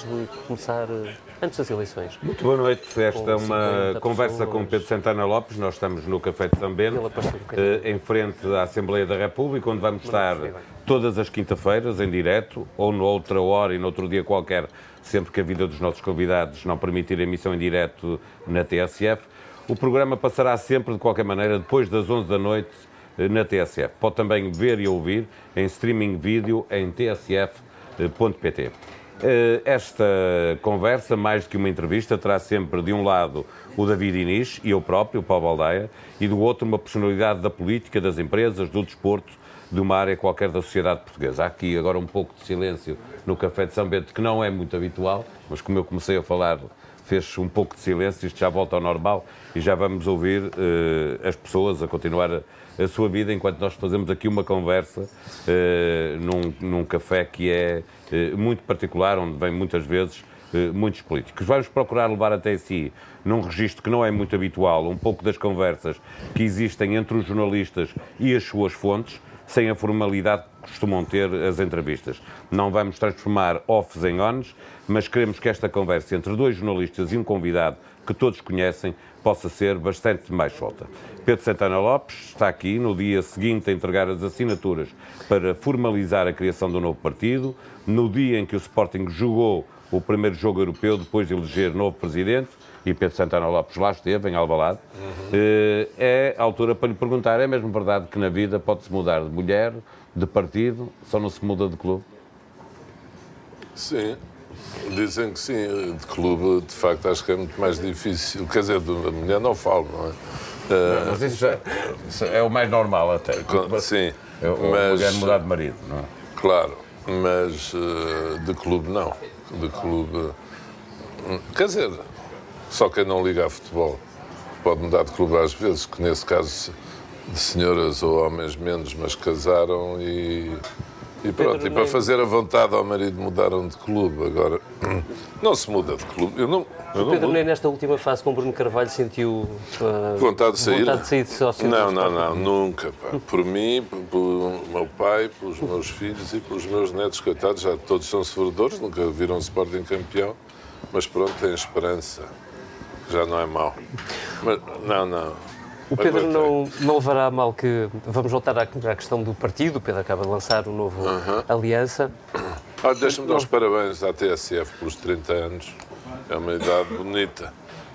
antes de começar, eh, antes das eleições. Muito boa noite. Esta é uma conversa com Pedro Santana Lopes. Nós estamos no Café de São Bento, em frente à Assembleia da República, onde vamos estar todas as quinta-feiras em direto, ou noutra hora e noutro dia qualquer, sempre que a vida dos nossos convidados não permitir a emissão em direto na TSF. O programa passará sempre, de qualquer maneira, depois das 11 da noite na TSF. Pode também ver e ouvir em streaming vídeo em tsf.pt. Eh, esta conversa, mais do que uma entrevista, terá sempre de um lado o David Inês e eu próprio, o Paulo Aldeia, e do outro uma personalidade da política, das empresas, do desporto, de uma área qualquer da sociedade portuguesa. Há aqui agora um pouco de silêncio no Café de São Bento, que não é muito habitual, mas como eu comecei a falar, fez um pouco de silêncio, isto já volta ao normal e já vamos ouvir uh, as pessoas a continuar a, a sua vida enquanto nós fazemos aqui uma conversa uh, num, num café que é uh, muito particular, onde vem muitas vezes uh, muitos políticos. Vamos procurar levar até si, num registro que não é muito habitual, um pouco das conversas que existem entre os jornalistas e as suas fontes, sem a formalidade que costumam ter as entrevistas. Não vamos transformar offs em ons, mas queremos que esta conversa entre dois jornalistas e um convidado que todos conhecem possa ser bastante mais solta. Pedro Santana Lopes está aqui no dia seguinte a entregar as assinaturas para formalizar a criação do novo partido, no dia em que o Sporting jogou o primeiro jogo europeu depois de eleger novo presidente, e Pedro Santana Lopes lá esteve, em Alvalade, uhum. é a altura para lhe perguntar, é mesmo verdade que na vida pode-se mudar de mulher, de partido, só não se muda de clube? Sim, Dizem que sim, de clube, de facto, acho que é muito mais difícil. Quer dizer, da mulher não falo, não é? Não, mas isso, já, isso é o mais normal até. Sim. É a mulher mudar de marido, não é? Claro, mas uh, de clube não. De clube. Quer dizer, só quem não liga a futebol pode mudar de clube às vezes, que nesse caso de senhoras ou homens menos, mas casaram e e pronto, Pedro, e para fazer a vontade ao marido mudaram de clube. Agora, não se muda de clube. Eu não, eu o Pedro nem nesta última fase com Bruno Carvalho sentiu uh, vontade de sair? Vontade de sair de sócio Não, não, não, nunca. Pá. Por mim, pelo meu pai, pelos meus filhos e pelos meus netos, coitados, já todos são sofredores, nunca viram Sporting campeão, mas pronto, têm esperança. Já não é mau. Mas, não, não. O Pedro não, não levará a mal que. Vamos voltar à, à, questão do partido. O Pedro acaba de lançar o novo uh -huh. Aliança. Ah, Deixa-me dar os parabéns à TSF pelos 30 anos. É uma idade bonita.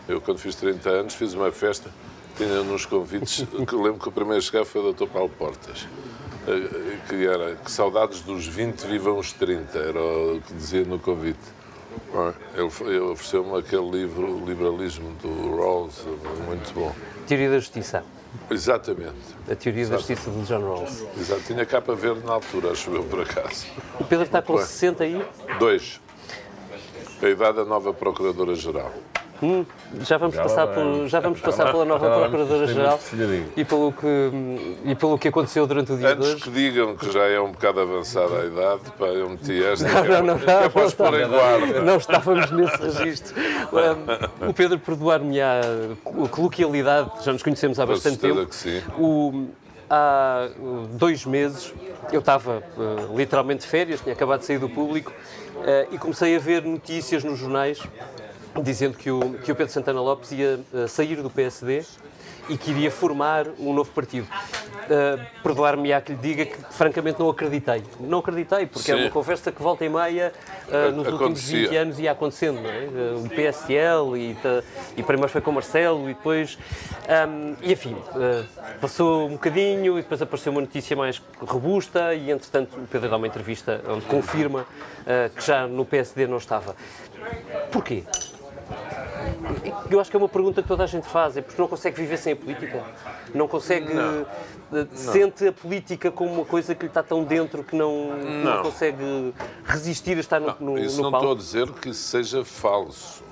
Eu, quando fiz 30 anos, fiz uma festa. Tinha nos convites. que lembro que o primeiro chegar foi o Dr. Paulo Portas. Eh, que era que saudades dos 20 vivam os 30, era o que dizia no convite. Ele, ofereceu-me aquele livro, o Liberalismo do Rawls, muito bom. Teoria da Justiça. Exatamente. A Teoria Exatamente. da Justiça de John Rawls. Exato. Tinha capa verde na altura, acho eu, por acaso. O Pedro está com 60 aí? Dois. A idade da nova Procuradora-Geral. Hum, já vamos já passar, por, já vamos passar pela nova Procuradora-Geral e pelo, que, e pelo que aconteceu durante o dia Antes de hoje. que digam que já é um bocado avançada a idade, pá, eu meti esta. Não, não, não, não, não, pôr em guarda. não estávamos nesse registro. Um, o Pedro perdoar-me a coloquialidade, já nos conhecemos há bastante tempo. Que sim. O, há dois meses eu estava uh, literalmente de férias, tinha acabado de sair do público uh, e comecei a ver notícias nos jornais dizendo que o, que o Pedro Santana Lopes ia uh, sair do PSD e que iria formar um novo partido. Uh, Perdoar-me-á que lhe diga que, francamente, não acreditei. Não acreditei, porque é Sim. é uma conversa que volta e meia uh, nos Acontecia. últimos 20 anos ia acontecendo. Não é? Uh, o PSL, e, e primeiro foi com o Marcelo, e depois. Um, e enfim, passou um bocadinho, e depois apareceu uma notícia mais robusta, e entretanto o Pedro dá uma entrevista onde confirma que já no PSD não estava. Porquê? Eu acho que é uma pergunta que toda a gente faz, é porque não consegue viver sem a política? Não consegue. Não. Eh, sente a política como uma coisa que lhe está tão dentro que não, não. não consegue resistir a estar no, no, isso no não estou a dizer que isso seja falso.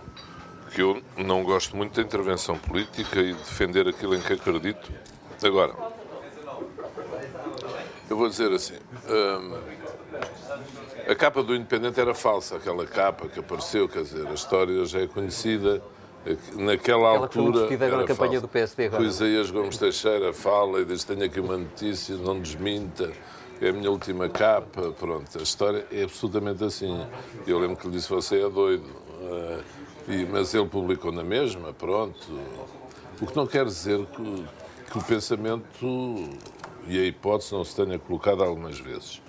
Que eu não gosto muito da intervenção política e defender aquilo em que acredito. Agora, eu vou dizer assim. Hum, a capa do Independente era falsa, aquela capa que apareceu, quer dizer, a história já é conhecida. Naquela Aquela altura. Que agora na campanha do PSD agora. O Isaías Gomes Teixeira fala e diz: tenho aqui uma notícia, não desminta. é a minha última capa, pronto. A história é absolutamente assim. Eu lembro que lhe disse, você é doido. Uh, e, mas ele publicou na mesma, pronto. O que não quer dizer que, que o pensamento e a hipótese não se tenha colocado algumas vezes.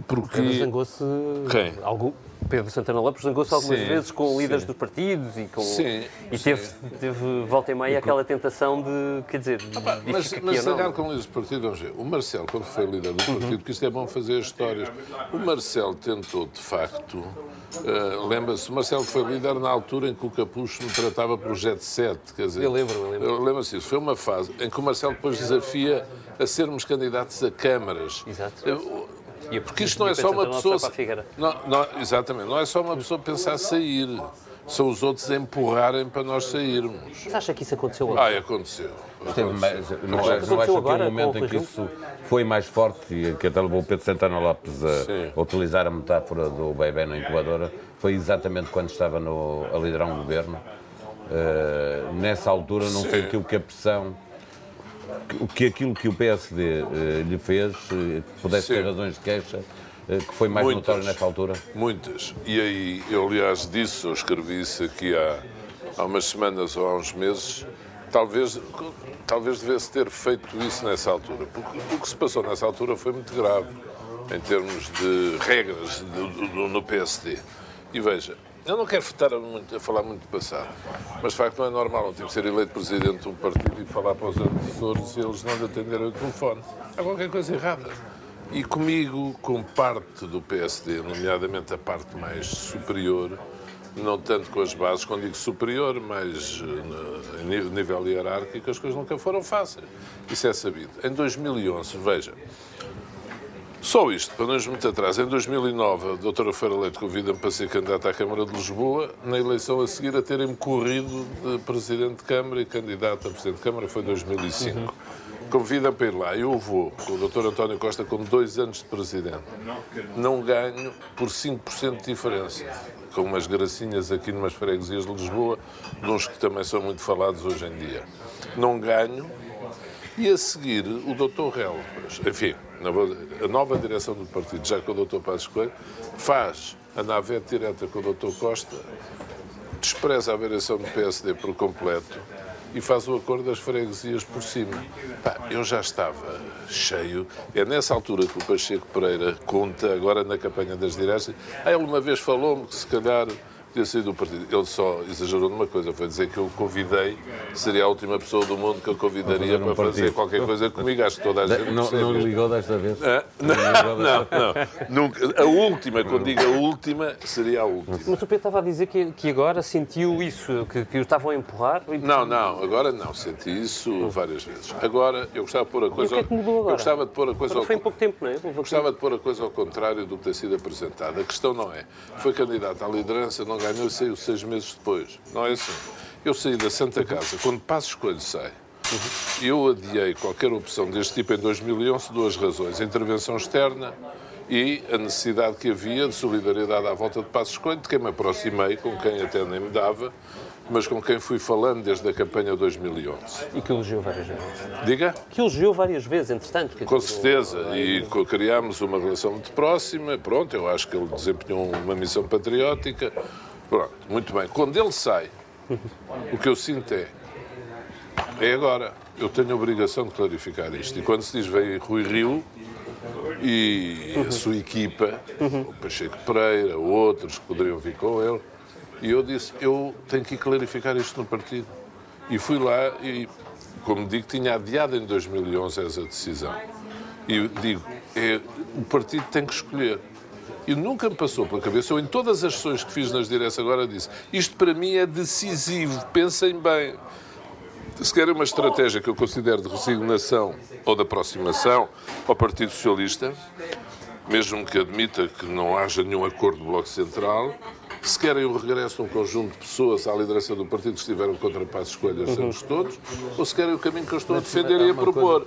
E porque... Pedro zangou-se... Quem? Algum... Pedro Santana Lopes zangou-se algumas sim, vezes com sim. líderes dos partidos e com... Sim. E teve, teve volta e meia aquela tentação de, quer dizer... Ah, pá, mas mas zangar com líderes dos partidos, vamos ver. O Marcelo, quando foi líder do partido, uhum. que isto é bom fazer histórias, o Marcelo tentou, de facto... Uh, Lembra-se, o Marcelo foi líder na altura em que o Capucho me tratava por Jet 7, quer dizer... Eu lembro, eu lembro. Lembra-se isso. Foi uma fase em que o Marcelo depois desafia a sermos candidatos a câmaras. Exato. Porque isto não é só uma pessoa. Não, não, exatamente, não é só uma pessoa pensar sair. São os outros a empurrarem para nós sairmos. Mas acha que isso aconteceu agora? Ah, aconteceu. aconteceu. Mais, não, não, não acha que o momento em que isso foi mais forte e que até levou o Pedro Santana Lopes a, a, utilizar a metáfora do bebê na incubadora foi exatamente quando estava no, a liderar um governo. Uh, nessa altura não Sim. sentiu que a pressão que aquilo que o PSD eh, lhe fez eh, pudesse Sim. ter razões de queixa, eh, que foi mais muitas, notório nessa altura? Muitas. E aí, eu aliás disse, eu escrevi isso aqui há, há umas semanas ou há uns meses, talvez, talvez devesse ter feito isso nessa altura, porque o que se passou nessa altura foi muito grave, em termos de regras do, do, no PSD. E veja, eu não quero estar muito, a falar muito do passado, mas de facto não é normal um tipo ser eleito presidente de um partido e falar para os assessores e eles não lhe atenderem o telefone. Há qualquer coisa errada. E comigo, com parte do PSD, nomeadamente a parte mais superior, não tanto com as bases, quando digo superior, mas a eh, nível hierárquico, as coisas nunca foram fáceis. Isso é sabido. Em 2011, veja, só isto, para não irmos muito atrás, em 2009 a doutora Feira Leite convida-me para ser candidata à Câmara de Lisboa, na eleição a seguir a terem-me corrido de Presidente de Câmara e candidato a Presidente de Câmara foi em 2005. Uhum. Convida-me para ir lá, eu vou, com o doutor António Costa com dois anos de Presidente. Não ganho por 5% de diferença, com umas gracinhas aqui numas freguesias de Lisboa, de uns que também são muito falados hoje em dia. Não ganho, e a seguir o doutor Relvas, enfim, a nova direção do partido, já com o Dr. Passos Coelho, faz a navete direta com o Dr. Costa, despreza a variação do PSD por completo e faz o acordo das freguesias por cima. Pá, eu já estava cheio. É nessa altura que o Pacheco Pereira conta, agora na campanha das diretas, ah, ele uma vez falou-me que se calhar ter saído do partido. Ele só exagerou numa coisa, foi dizer que eu convidei, seria a última pessoa do mundo que eu convidaria para fazer qualquer coisa comigo. Acho que toda a gente. Não, não ligou desta vez? Ah, não, não, não, não, Nunca. A última, quando digo a última, seria a última. Mas o Pedro estava a dizer que, que agora sentiu isso, que, que o estavam a empurrar? Não, não, agora não. Senti isso várias vezes. Agora, eu gostava de pôr a coisa. E o que é que mudou agora? Eu gostava de pôr a coisa. Ao... Foi em pouco tempo, não é? Gostava de pôr a coisa ao contrário do que tem sido apresentado. A questão não é. Foi candidato à liderança, não ganhou e saiu seis meses depois. Não é assim. Eu saí da Santa Casa, quando Passo Escolho sai, eu adiei qualquer opção deste tipo em 2011 duas razões. A intervenção externa e a necessidade que havia de solidariedade à volta de Passo Escolho, de quem me aproximei, com quem até nem me dava, mas com quem fui falando desde a campanha 2011. E que elogiou várias vezes. Diga? Que elogiou várias vezes, entretanto. Com certeza, e criámos uma relação muito próxima. Pronto, eu acho que ele desempenhou uma missão patriótica. Pronto, muito bem. Quando ele sai, o que eu sinto é. É agora. Eu tenho a obrigação de clarificar isto. E quando se diz vem Rui Rio e a sua equipa, o Pacheco Pereira, outros que poderiam vir com ele, e eu disse: eu tenho que clarificar isto no partido. E fui lá e, como digo, tinha adiado em 2011 essa decisão. E digo: é, o partido tem que escolher. E nunca me passou pela cabeça, eu em todas as sessões que fiz nas direções agora disse, isto para mim é decisivo, pensem bem. Se querem uma estratégia que eu considero de resignação ou de aproximação ao Partido Socialista, mesmo que admita que não haja nenhum acordo do Bloco Central, se querem o regresso de um conjunto de pessoas à liderança do partido que estiveram contra Passos Coelho os anos todos, ou se querem o caminho que eu estou a defender e a propor.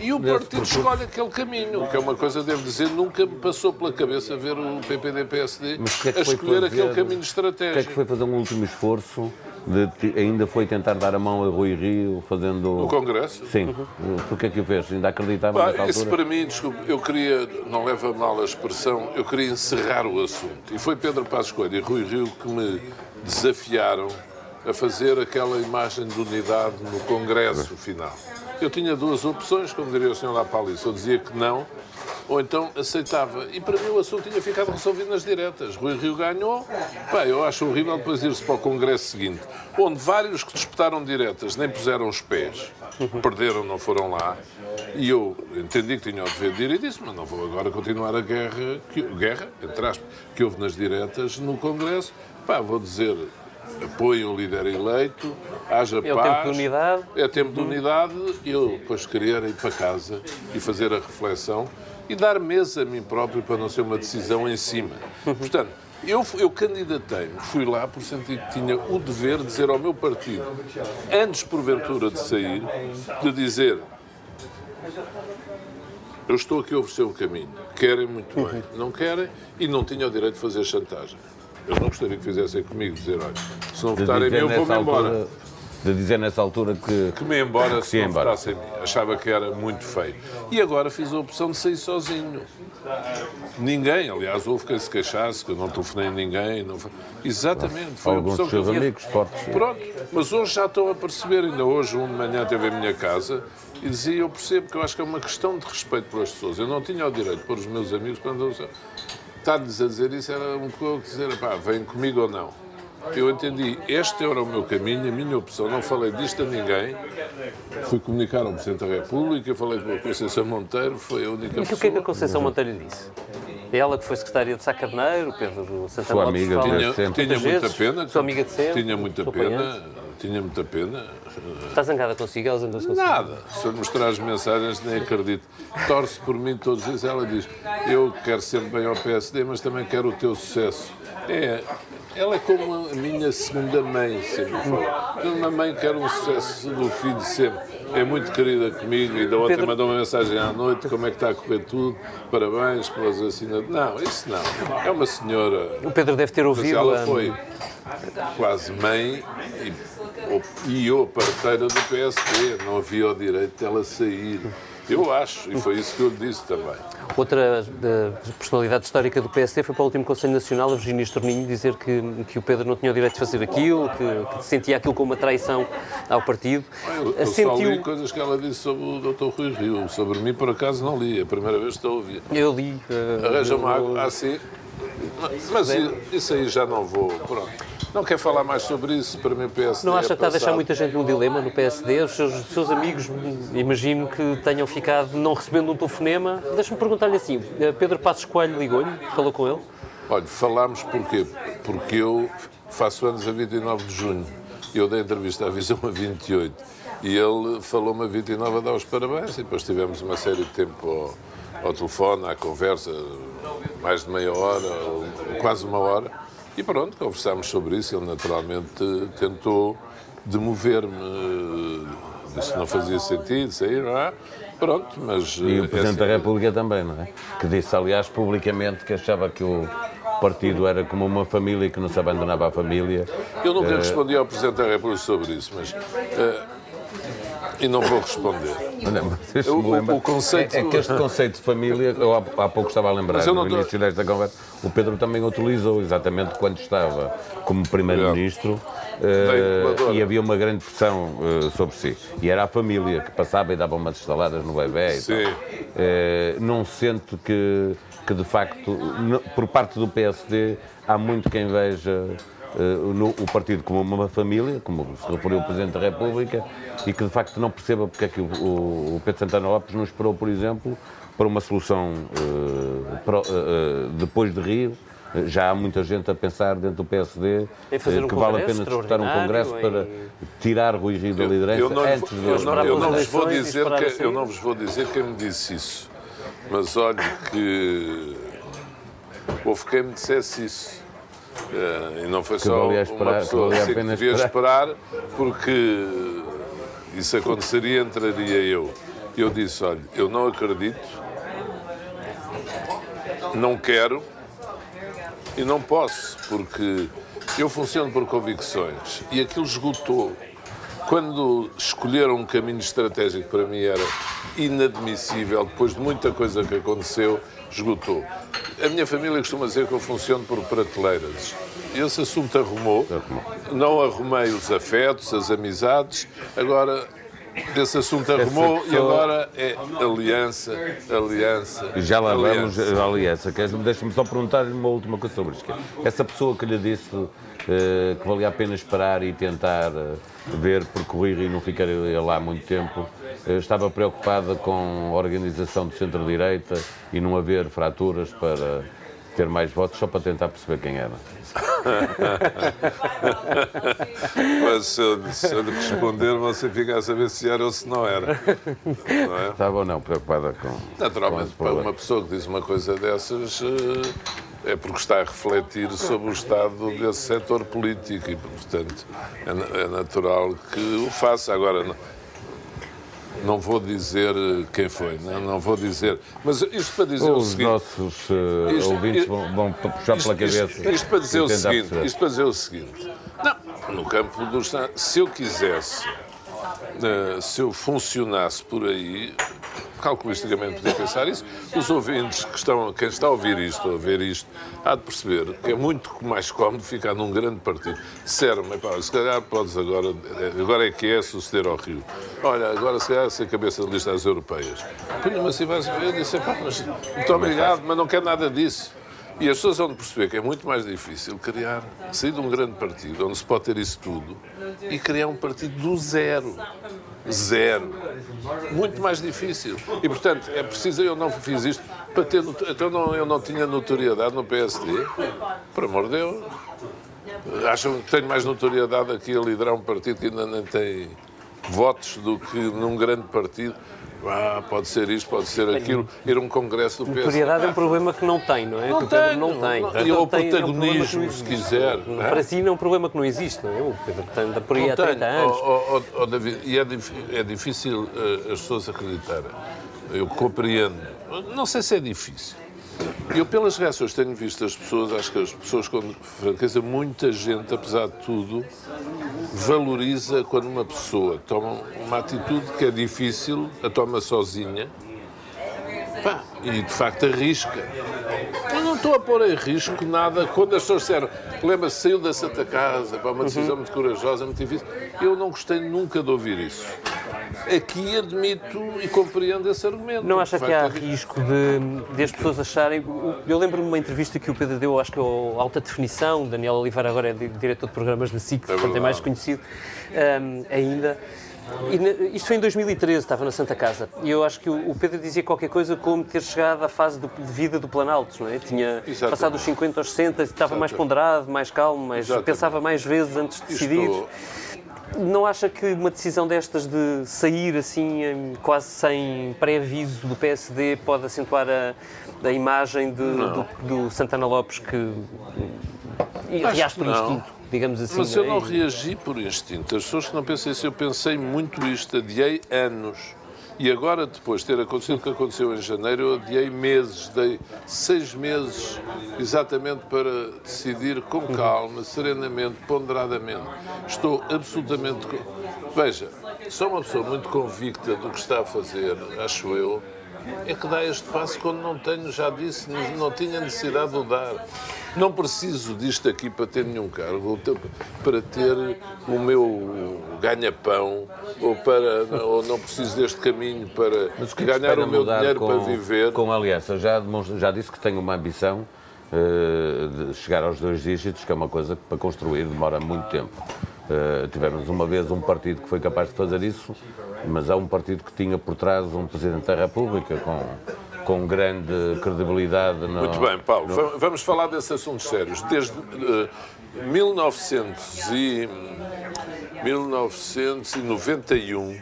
E o partido escolhe aquele caminho, que é uma coisa, devo dizer, nunca me passou pela cabeça ver o PPD-PSD é a escolher aquele caminho estratégico. O que é que foi fazer um último esforço de, ainda foi tentar dar a mão a Rui Rio fazendo... No Congresso? Sim. Uhum. Porquê que o fez? Ainda acreditava Bah, Isso para mim, desculpe, eu queria, não leva mal a expressão, eu queria encerrar o assunto. E foi Pedro Passos Coelho e Rui Rio que me desafiaram a fazer aquela imagem de unidade no Congresso final. Eu tinha duas opções, como diria o Sr. Lapalisse. Eu dizia que não, ou então aceitava. E para mim o assunto tinha ficado resolvido nas diretas. Rui Rio ganhou. Pá, eu acho horrível depois ir-se para o Congresso seguinte, onde vários que disputaram diretas nem puseram os pés, perderam, não foram lá. E eu entendi que tinha o dever de ir e disse, mas não vou agora continuar a guerra, que, guerra entre aspas, que houve nas diretas no Congresso. Pá, vou dizer, apoiem o líder eleito, haja é paz. É tempo de unidade. É tempo de unidade. Eu depois queria ir para casa e fazer a reflexão e dar mesa a mim próprio para não ser uma decisão em cima. Portanto, eu, eu candidatei-me, fui lá por sentir que tinha o dever de dizer ao meu partido, antes porventura de sair, de dizer eu estou aqui a oferecer um caminho. Querem muito bem, não querem e não tinha o direito de fazer chantagem. Eu não gostaria que fizessem comigo, dizer, olha, se não votarem em mim, eu vou-me embora de dizer nessa altura que. Que me embora que se não embora. votasse em mim. Achava que era muito feio. E agora fiz a opção de sair sozinho. Ninguém, aliás, houve quem se queixasse, que eu não telefonei a ninguém. Não... Exatamente, foi Alguns a opção que eu amigos fortes. Pronto, mas hoje já estão a perceber, ainda hoje, um de manhã teve a minha casa e dizia: Eu percebo que eu acho que é uma questão de respeito pelas pessoas. Eu não tinha o direito pôr os meus amigos andar. Estar-lhes a dizer isso era um pouco dizer: pá, vem comigo ou não. Eu entendi, este era o meu caminho, a minha opção. Não falei disto a ninguém. Fui comunicar ao Presidente da República, falei com a Conceição Monteiro, foi a única Mas o que é que a Conceição Monteiro disse? É ela que foi secretária de Sá Carneiro, Pedro Santana Sua amiga, tinha, tinha muita pena. Sua amiga de sempre. Tinha muita pena. Tinha muita pena. Está zangada consigo? Ela zangou-se consigo? Nada. Se eu mostrar as mensagens, nem acredito. Torce por mim todos os dias. Ela diz: Eu quero sempre bem ao PSD, mas também quero o teu sucesso. É, ela é como a minha segunda mãe, sempre foi. Uma mãe quer um sucesso do filho sempre. É muito querida comigo e da outra Pedro... mandou uma mensagem à noite, como é que está a correr tudo, parabéns pelas assinaturas. Não, isso não. É uma senhora... O Pedro deve ter ouvido... ela foi quase mãe e, e eu parteira do PSD. Não havia o direito dela sair. Eu acho, e foi isso que eu disse também. Outra uh, personalidade histórica do PSD foi para o último Conselho Nacional, a Virginia Estorninho, dizer que, que o Pedro não tinha o direito de fazer aquilo, que, que sentia aquilo como uma traição ao partido. Eu, eu Sentiu... só li coisas que ela disse sobre o Dr. Rui Rio. Sobre mim, por acaso, não li. É a primeira vez que estou a ouvir. Eu li. Uh, Arranja-me água. Ah, sim. Mas, mas isso aí já não vou. Pronto. Não quer falar mais sobre isso? Para mim, o PSD. Não acha que está a deixar muita gente num dilema no PSD? Os seus, seus amigos, imagino que tenham ficado não recebendo um telefonema. Deixa-me perguntar-lhe assim: eh, Pedro Passos Coelho ligou-lhe? Falou com ele? Olha, falámos porquê? Porque eu faço anos a 29 de junho. Eu dei entrevista à Visão a 28 e ele falou-me a 29 a dar os parabéns e depois tivemos uma série de tempo ao, ao telefone, à conversa, mais de meia hora, quase uma hora. E pronto, conversámos sobre isso. Ele naturalmente tentou demover-me. Disse que não fazia sentido sair, não é? Pronto, mas. E o eh, Presidente é assim. da República também, não é? Que disse, aliás, publicamente que achava que o partido era como uma família que não se abandonava a família. Eu nunca uh... respondi ao Presidente da República sobre isso, mas. Uh, e não vou responder. Não, o, o, o, conceito... É, é, que este conceito de família, eu há, há pouco estava a lembrar, no início desta conversa, o Pedro também utilizou exatamente quando estava como Primeiro-Ministro uh, e havia uma grande pressão uh, sobre si. E era a família que passava e dava umas instaladas no bebê e Sim. Uh, não sente que, que, de facto, por parte do PSD, há muito quem veja uh, no, o partido como uma família, como se referiu o Presidente da República, e que de facto não perceba porque é que o, o Pedro Santana Lopes não esperou, por exemplo, para uma solução uh, pro, uh, depois de Rio. Já há muita gente a pensar dentro do PSD um que vale a pena disputar um congresso em... para tirar Rui Rio da liderança eu, eu não, antes de eu não, eu não vos vou dizer que eu não vos vou dizer quem me disse isso, mas olhe que houve quem me dissesse isso. Uh, e não foi só esperar, uma pessoa que, que devia esperar. esperar, porque isso aconteceria, entraria eu. Eu disse, olha, eu não acredito, não quero e não posso, porque Eu funciono por convicções e aquilo esgotou. Quando escolheram um caminho estratégico para mim era inadmissível, depois de muita coisa que aconteceu, esgotou. A minha família costuma dizer que eu funciono por prateleiras. Esse assunto arrumou, não arrumei os afetos, as amizades, agora esse assunto arrumou pessoa... e agora é aliança, aliança. Já lá vamos, aliança. Deixa-me só perguntar-lhe uma última coisa sobre isto. Essa pessoa que lhe disse uh, que valia a pena esperar e tentar uh, ver, percorrer e não ficar lá muito tempo, uh, estava preocupada com a organização do centro-direita e não haver fraturas para ter mais votos, só para tentar perceber quem era. Mas se eu, se eu lhe responder, você fica a saber se era ou se não era. Não é? Estava ou não preocupada com. Naturalmente, com para uma pessoa que diz uma coisa dessas. Eh, é porque está a refletir sobre o estado desse setor político e, portanto, é, é natural que o faça. Agora, não vou dizer eh, quem foi, não, não vou dizer. Mas isto para dizer Os o seguinte. Os nossos uh, isto, ouvintes vão, vão, puxar isto, pela cabeça. Isto, isto para dizer o seguinte. Isto para dizer o seguinte. Não, no campo dos. Se eu quisesse, uh, se eu funcionasse por aí, calculisticamente podia pensar isso. Os ouvintes que estão, quem está a ouvir isto, a ver isto, há de perceber que é muito mais cómodo ficar num grande partido. Disseram-me, se calhar podes agora, agora é que é suceder ao Rio. Olha, agora se calhar ser cabeça de lista das europeias. Punha-me assim, eu disse, pá, mas muito obrigado, mas não quero nada disso. E as pessoas vão perceber que é muito mais difícil criar, sair de um grande partido, onde se pode ter isso tudo, e criar um partido do zero. Zero. Muito mais difícil. E, portanto, é preciso, eu não fiz isto para ter. Então, não, eu não tinha notoriedade no PSD. Por amor de Deus. Acham que tenho mais notoriedade aqui a liderar um partido que ainda nem tem votos do que num grande partido ah, pode ser isto, pode ser aquilo, ir a um congresso do PS. Notoriedade é um problema que não tem, não é? Não Pedro não tem. Não, e protagonismo, é um se quiser. Para si não é um problema que não existe, não é? O Pedro por aí há 30 anos. Oh, oh, oh, David, e é, é difícil uh, as pessoas acreditarem. Eu compreendo. Não sei se é difícil. Eu, pelas reações que tenho visto das pessoas, acho que as pessoas, com franqueza, muita gente, apesar de tudo, valoriza quando uma pessoa toma uma atitude que é difícil, a toma sozinha, pá, e de facto arrisca. Eu não estou a pôr em risco nada. Quando as pessoas disseram, lembra-se, saiu da Santa Casa, para uma decisão uhum. muito corajosa, muito difícil, eu não gostei nunca de ouvir isso aqui admito e compreendo esse argumento. Não acha que há risco de, de as pessoas acharem. Eu lembro-me de uma entrevista que o Pedro deu, acho que ao Alta Definição, Daniel Oliveira agora é diretor de programas da SIC, é portanto é mais conhecido um, ainda. E, isto foi em 2013, estava na Santa Casa. E eu acho que o, Pedro dizia qualquer coisa como ter chegado à fase de vida do Planalto, não é? Tinha Exatamente. passado dos 50 aos 60, estava Exatamente. mais ponderado, mais calmo, mais, pensava mais vezes antes de decidir. Estou não acha que uma decisão destas de sair assim, quase sem pré-aviso do PSD, pode acentuar a, a imagem de, do, do, Santana Lopes que reage por instinto? Digamos assim, Mas eu não reagi por instinto. As pessoas que não pensam isso, eu pensei muito isto, adiei anos e agora, depois de ter acontecido o que aconteceu em janeiro, eu adiei meses, dei seis meses exatamente para decidir com calma, serenamente, ponderadamente. Estou absolutamente. Veja, sou uma pessoa muito convicta do que está a fazer, acho eu, é que dá este passo quando não tenho, já disse, não tinha necessidade de o dar. Não preciso disto aqui para ter nenhum cargo, para ter o meu ganha-pão, ou, para, ou não preciso deste caminho para que ganhar o meu dinheiro com, para viver. Com aliança, já, já disse que tenho uma ambição uh, de chegar aos dois dígitos, que é uma coisa que para construir demora muito tempo. Uh, tivemos uma vez um partido que foi capaz de fazer isso, mas há um partido que tinha por trás um Presidente da República com, com grande credibilidade. No, Muito bem, Paulo, no... vamos falar desses assuntos sérios. Desde uh, 1900 e, 1991,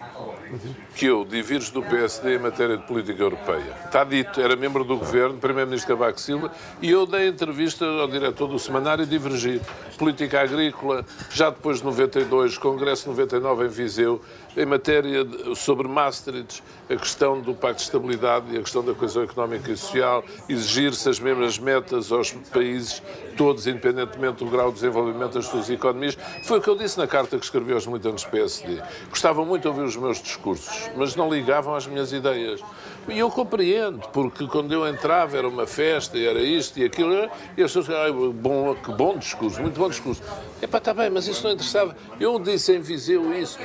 que eu diverjo do PSD em matéria de política europeia. Está dito, era membro do governo, primeiro-ministro Cavaco Silva, e eu dei entrevista ao diretor do semanário e divergi. Política agrícola, já depois de 92, Congresso 99 em Viseu, em matéria de, sobre Maastricht, a questão do Pacto de Estabilidade e a questão da coesão económica e social, exigir-se as mesmas metas aos países, todos, independentemente do grau de desenvolvimento das suas economias. Foi o que eu disse na carta que escrevi aos militantes do PSD. Gostavam muito de ouvir os meus discursos, mas não ligavam às minhas ideias. E eu compreendo, porque quando eu entrava era uma festa e era isto e aquilo, e as pessoas diziam, bom, que bom discurso, muito bom discurso. Epá, está bem, mas isso não interessava. Eu disse em Viseu isso.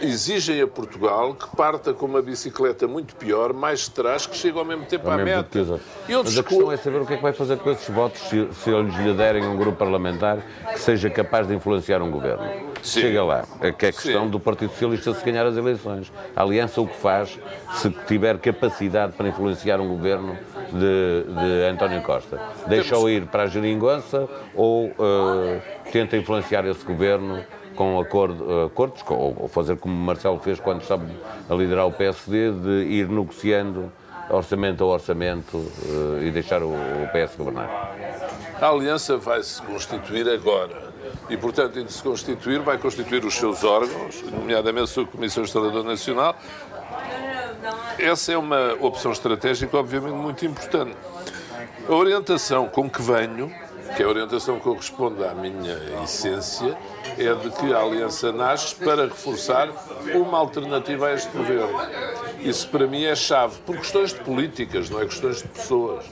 Exigem a Portugal que parta com uma bicicleta muito pior, mais de trás, que chegue ao mesmo tempo ao à mesmo meta. Eu mas a questão é saber o que é que vai fazer com esses votos se, se eles lhe derem um grupo parlamentar que seja capaz de influenciar um governo. Sim. Chega lá, é que é questão Sim. do Partido Socialista se ganhar as eleições. A Aliança o que faz, se tiver capacidade para influenciar um governo de, de António Costa? Deixa-o ir para a geringonça ou uh, tenta influenciar esse governo com acordo, acordos, ou fazer como Marcelo fez quando estava a liderar o PSD, de ir negociando orçamento a orçamento uh, e deixar o, o PS governar? A aliança vai se constituir agora e, portanto, em se constituir, vai constituir os seus órgãos, nomeadamente a sua Comissão Instaladora Nacional. Essa é uma opção estratégica, obviamente, muito importante. A orientação com que venho, que é a orientação que corresponde à minha essência, é de que a Aliança nasce para reforçar uma alternativa a este governo. Isso para mim é chave, por questões de políticas, não é questões de pessoas.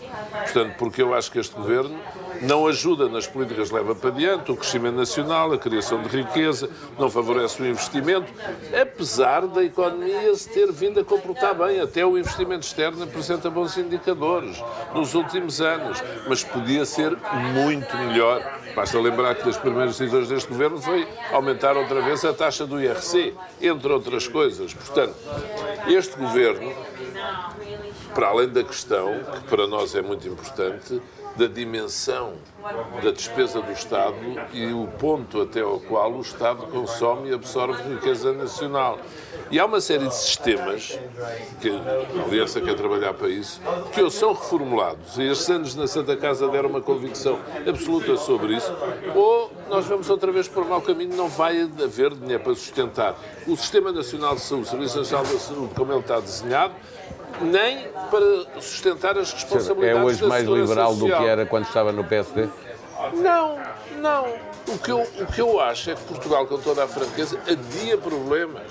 Portanto, porque eu acho que este governo não ajuda nas políticas que leva para diante o crescimento nacional, a criação de riqueza, não favorece o investimento, apesar da economia se ter vindo a comportar bem. Até o investimento externo apresenta bons indicadores nos últimos anos, mas podia ser muito melhor. Basta lembrar que das primeiras decisões deste governo foi aumentar outra vez a taxa do IRC, entre outras coisas. Portanto, este governo, para além da questão, que para nós é muito importante, da dimensão da despesa do Estado e o ponto até ao qual o Estado consome e absorve riqueza nacional. E há uma série de sistemas, que a Aliança quer trabalhar para isso, que ou são reformulados, e estes anos na Santa Casa deram uma convicção absoluta sobre isso, ou nós vamos outra vez por mau caminho, não vai haver dinheiro para sustentar. O Sistema Nacional de Saúde, o Serviço Nacional da Saúde, como ele está desenhado, nem para sustentar as responsabilidades É hoje mais liberal social. do que era quando estava no PSD? Não, não. O que, eu, o que eu acho é que Portugal, com toda a franqueza, adia problemas.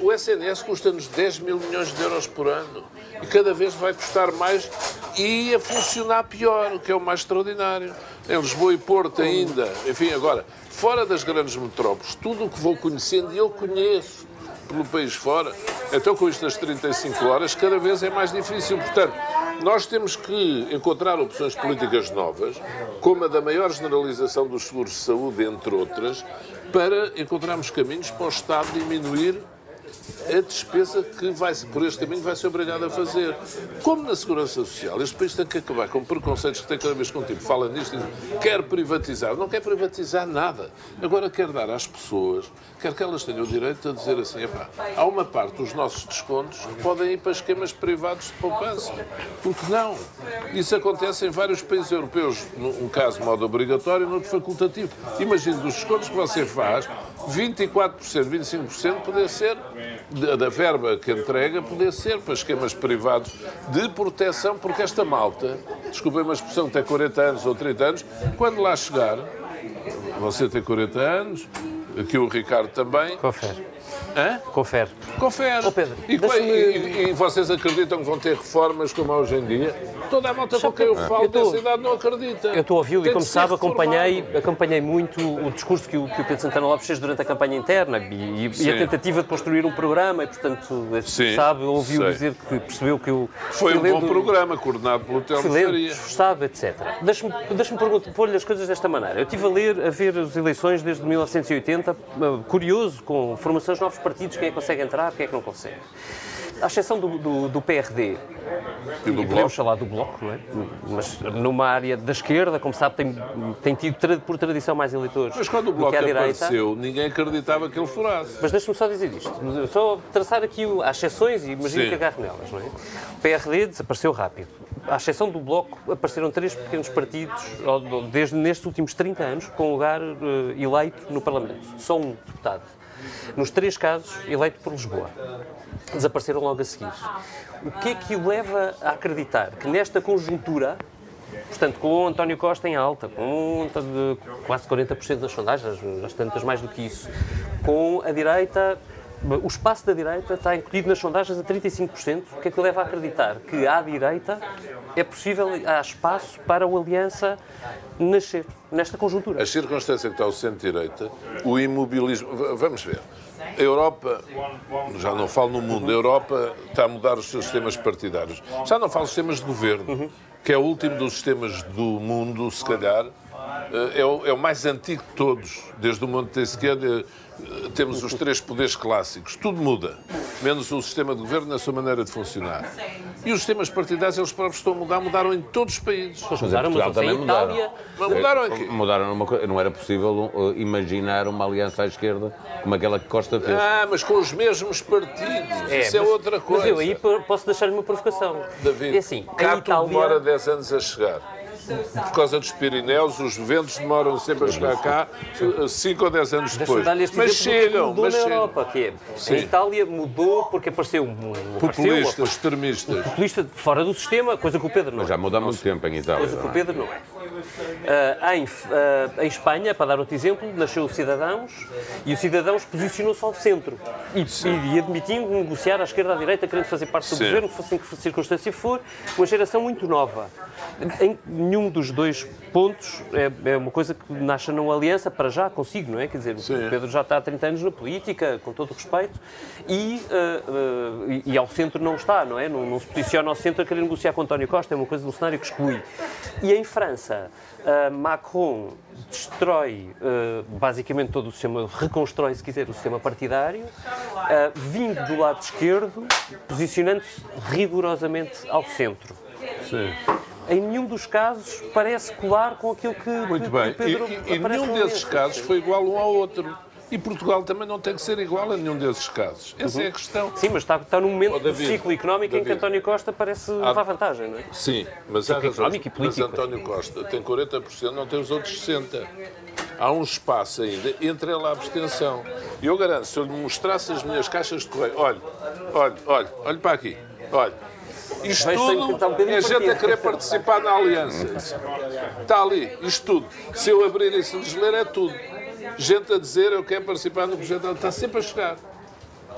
O SNS custa-nos 10 mil milhões de euros por ano e cada vez vai custar mais e a funcionar pior, o que é o mais extraordinário. Em Lisboa e Porto ainda, enfim, agora, fora das grandes metrópoles, tudo o que vou conhecendo, e eu conheço, pelo país fora. Então, com isto das 35 horas, cada vez é mais difícil. Portanto, nós temos que encontrar opções políticas novas, como a da maior generalização dos seguros de saúde, entre outras, para encontrarmos caminhos para o Estado diminuir a despesa que vai, por este caminho vai ser obrigado a fazer. Como na Segurança Social, este país tem que acabar com preconceitos que tem cada vez contigo. Fala nisto e quer privatizar. Não quer privatizar nada. Agora quer dar às pessoas, quer que elas tenham o direito a dizer assim, há uma parte dos nossos descontos que podem ir para esquemas privados de poupança. Porque não? Isso acontece em vários países europeus. Num caso modo obrigatório, no outro facultativo. Imagine dos descontos que você faz, 24%, 25% poder ser da verba que entrega poder ser para esquemas privados de proteção, porque esta malta, desculpem uma expressão, tem 40 anos ou 30 anos, quando lá chegar, você tem 40 anos, aqui o Ricardo também. Confere. Hã? Confere. Confere. Oh, Pedro, e, e, e, vocês acreditam que vão ter reformas como há hoje em dia? Toda a malta com quem eu falo dessa idade não acredita. Eu estou a ouvi-lo e, como sabe, acompanhei, acompanhei muito o discurso que o, que o Pedro Santana Lopes fez durante a campanha interna e, e a tentativa de construir um programa e, portanto, Sim, sabe, ouviu dizer que percebeu que o... Foi um bom programa, coordenado pelo Telmo esforçado, etc. Deixe-me deixe pôr-lhe as coisas desta maneira. Eu estive a ler, a ver as eleições desde 1980, curioso, com formações os novos partidos, quem é que consegue entrar, quem é que não consegue. À exceção do, do, do PRD, e, do podemos falar do Bloco, não é? Mas numa área da esquerda, como sabe, tem, tem tido por tradição mais eleitores. Mas quando o Bloco apareceu, ninguém acreditava que ele furasse. Mas deixe-me só dizer isto. Só traçar aqui as exceções e imagino Sim. que agarre nelas, não é? O PRD desapareceu rápido. À exceção do Bloco, apareceram três pequenos partidos, desde nestes últimos 30 anos, com lugar uh, eleito no Parlamento. Só um deputado. Nos três casos, eleito por Lisboa. Desapareceram logo a seguir. O que é que o leva a acreditar que nesta conjuntura, portanto, com o António Costa em alta, com quase 40% das sondagens, as tantas mais do que isso, com a direita o espaço da direita está encolhido nas sondagens a 35%, o que é que leva a acreditar que à direita é possível, há espaço para a aliança nascer, nesta conjuntura. A circunstância que está o centro-direita, o imobilismo. Vamos ver. A Europa, já não falo no mundo, a Europa está a mudar os seus sistemas partidários. Já não falo sistemas de governo, que é o último dos sistemas do mundo, se calhar. Eh, é o, é o mais antigo de todos, desde o Montesquieu temos os três poderes clássicos. Tudo muda, menos o sistema de governo na sua maneira de funcionar. E os sistemas partidários, eles próprios estão a mudar, mudaram em todos os países. Mas mudaram, mas também mudaram. Itália... Mas mudaram aqui. Mudaram numa, não era possível uh, imaginar uma aliança à esquerda como aquela que Costa fez. Ah, mas com os mesmos partidos. É, Isso é mas, outra coisa. Mas eu aí posso deixar-lhe uma provocação. David, é assim, Cato Itália... demora 10 anos a chegar por causa dos Pirineus, os ventos demoram sempre a chegar cá 5 ou 10 anos depois. Mas chegam, mas na Europa, que é, a Itália mudou porque apareceu um populistas, apareceu, extremistas. Populista fora do sistema, coisa que o Pedro não mas já muda há muito tempo em Itália. Coisa que o Pedro não é. Uh, em, uh, em, Espanha, para dar outro exemplo, nasceu o Cidadãos e o Cidadãos posicionou-se ao centro e, e, e admitindo negociar à esquerda à direita, querendo fazer parte do Sim. governo, fosse em que circunstância for, uma geração muito nova. Em nenhum dos dois pontos é, é uma coisa que nasce numa aliança para já consigo, não é? Quer dizer, Sim. o Pedro já está há 30 anos na política, com todo o respeito, e, uh, e, e, ao centro não está, não é? Não, não, se posiciona ao centro a querer negociar com António Costa, é uma coisa do cenário que exclui. E em França, uh, Macron destrói uh, basicamente todo o sistema, reconstrói, se quiser, o sistema partidário, uh, vindo do lado esquerdo, posicionando-se rigorosamente ao centro. Sim. Em nenhum dos casos parece colar com aquilo que, Muito que, bem. Que Pedro e, e nenhum desses casos foi igual um ao outro. E Portugal também não tem que ser igual a nenhum desses casos. Essa uhum. é a questão. Sim, mas está, está num momento oh, David, ciclo económico David. em que António Costa parece há... levar vantagem, não é? Sim, mas, há razão, mas António Costa tem 40%, não tem os outros 60%. Há um espaço ainda entre ela a abstenção. E eu garanto, se eu lhe mostrasse as minhas caixas de correio, olha, olha, olha, olha para aqui, olha, isto tudo um é gente a querer participar na aliança. Está ali, isto tudo. Se eu abrir isso de ler, é tudo gente a dizer eu quero participar no projeto, está sempre a chegar.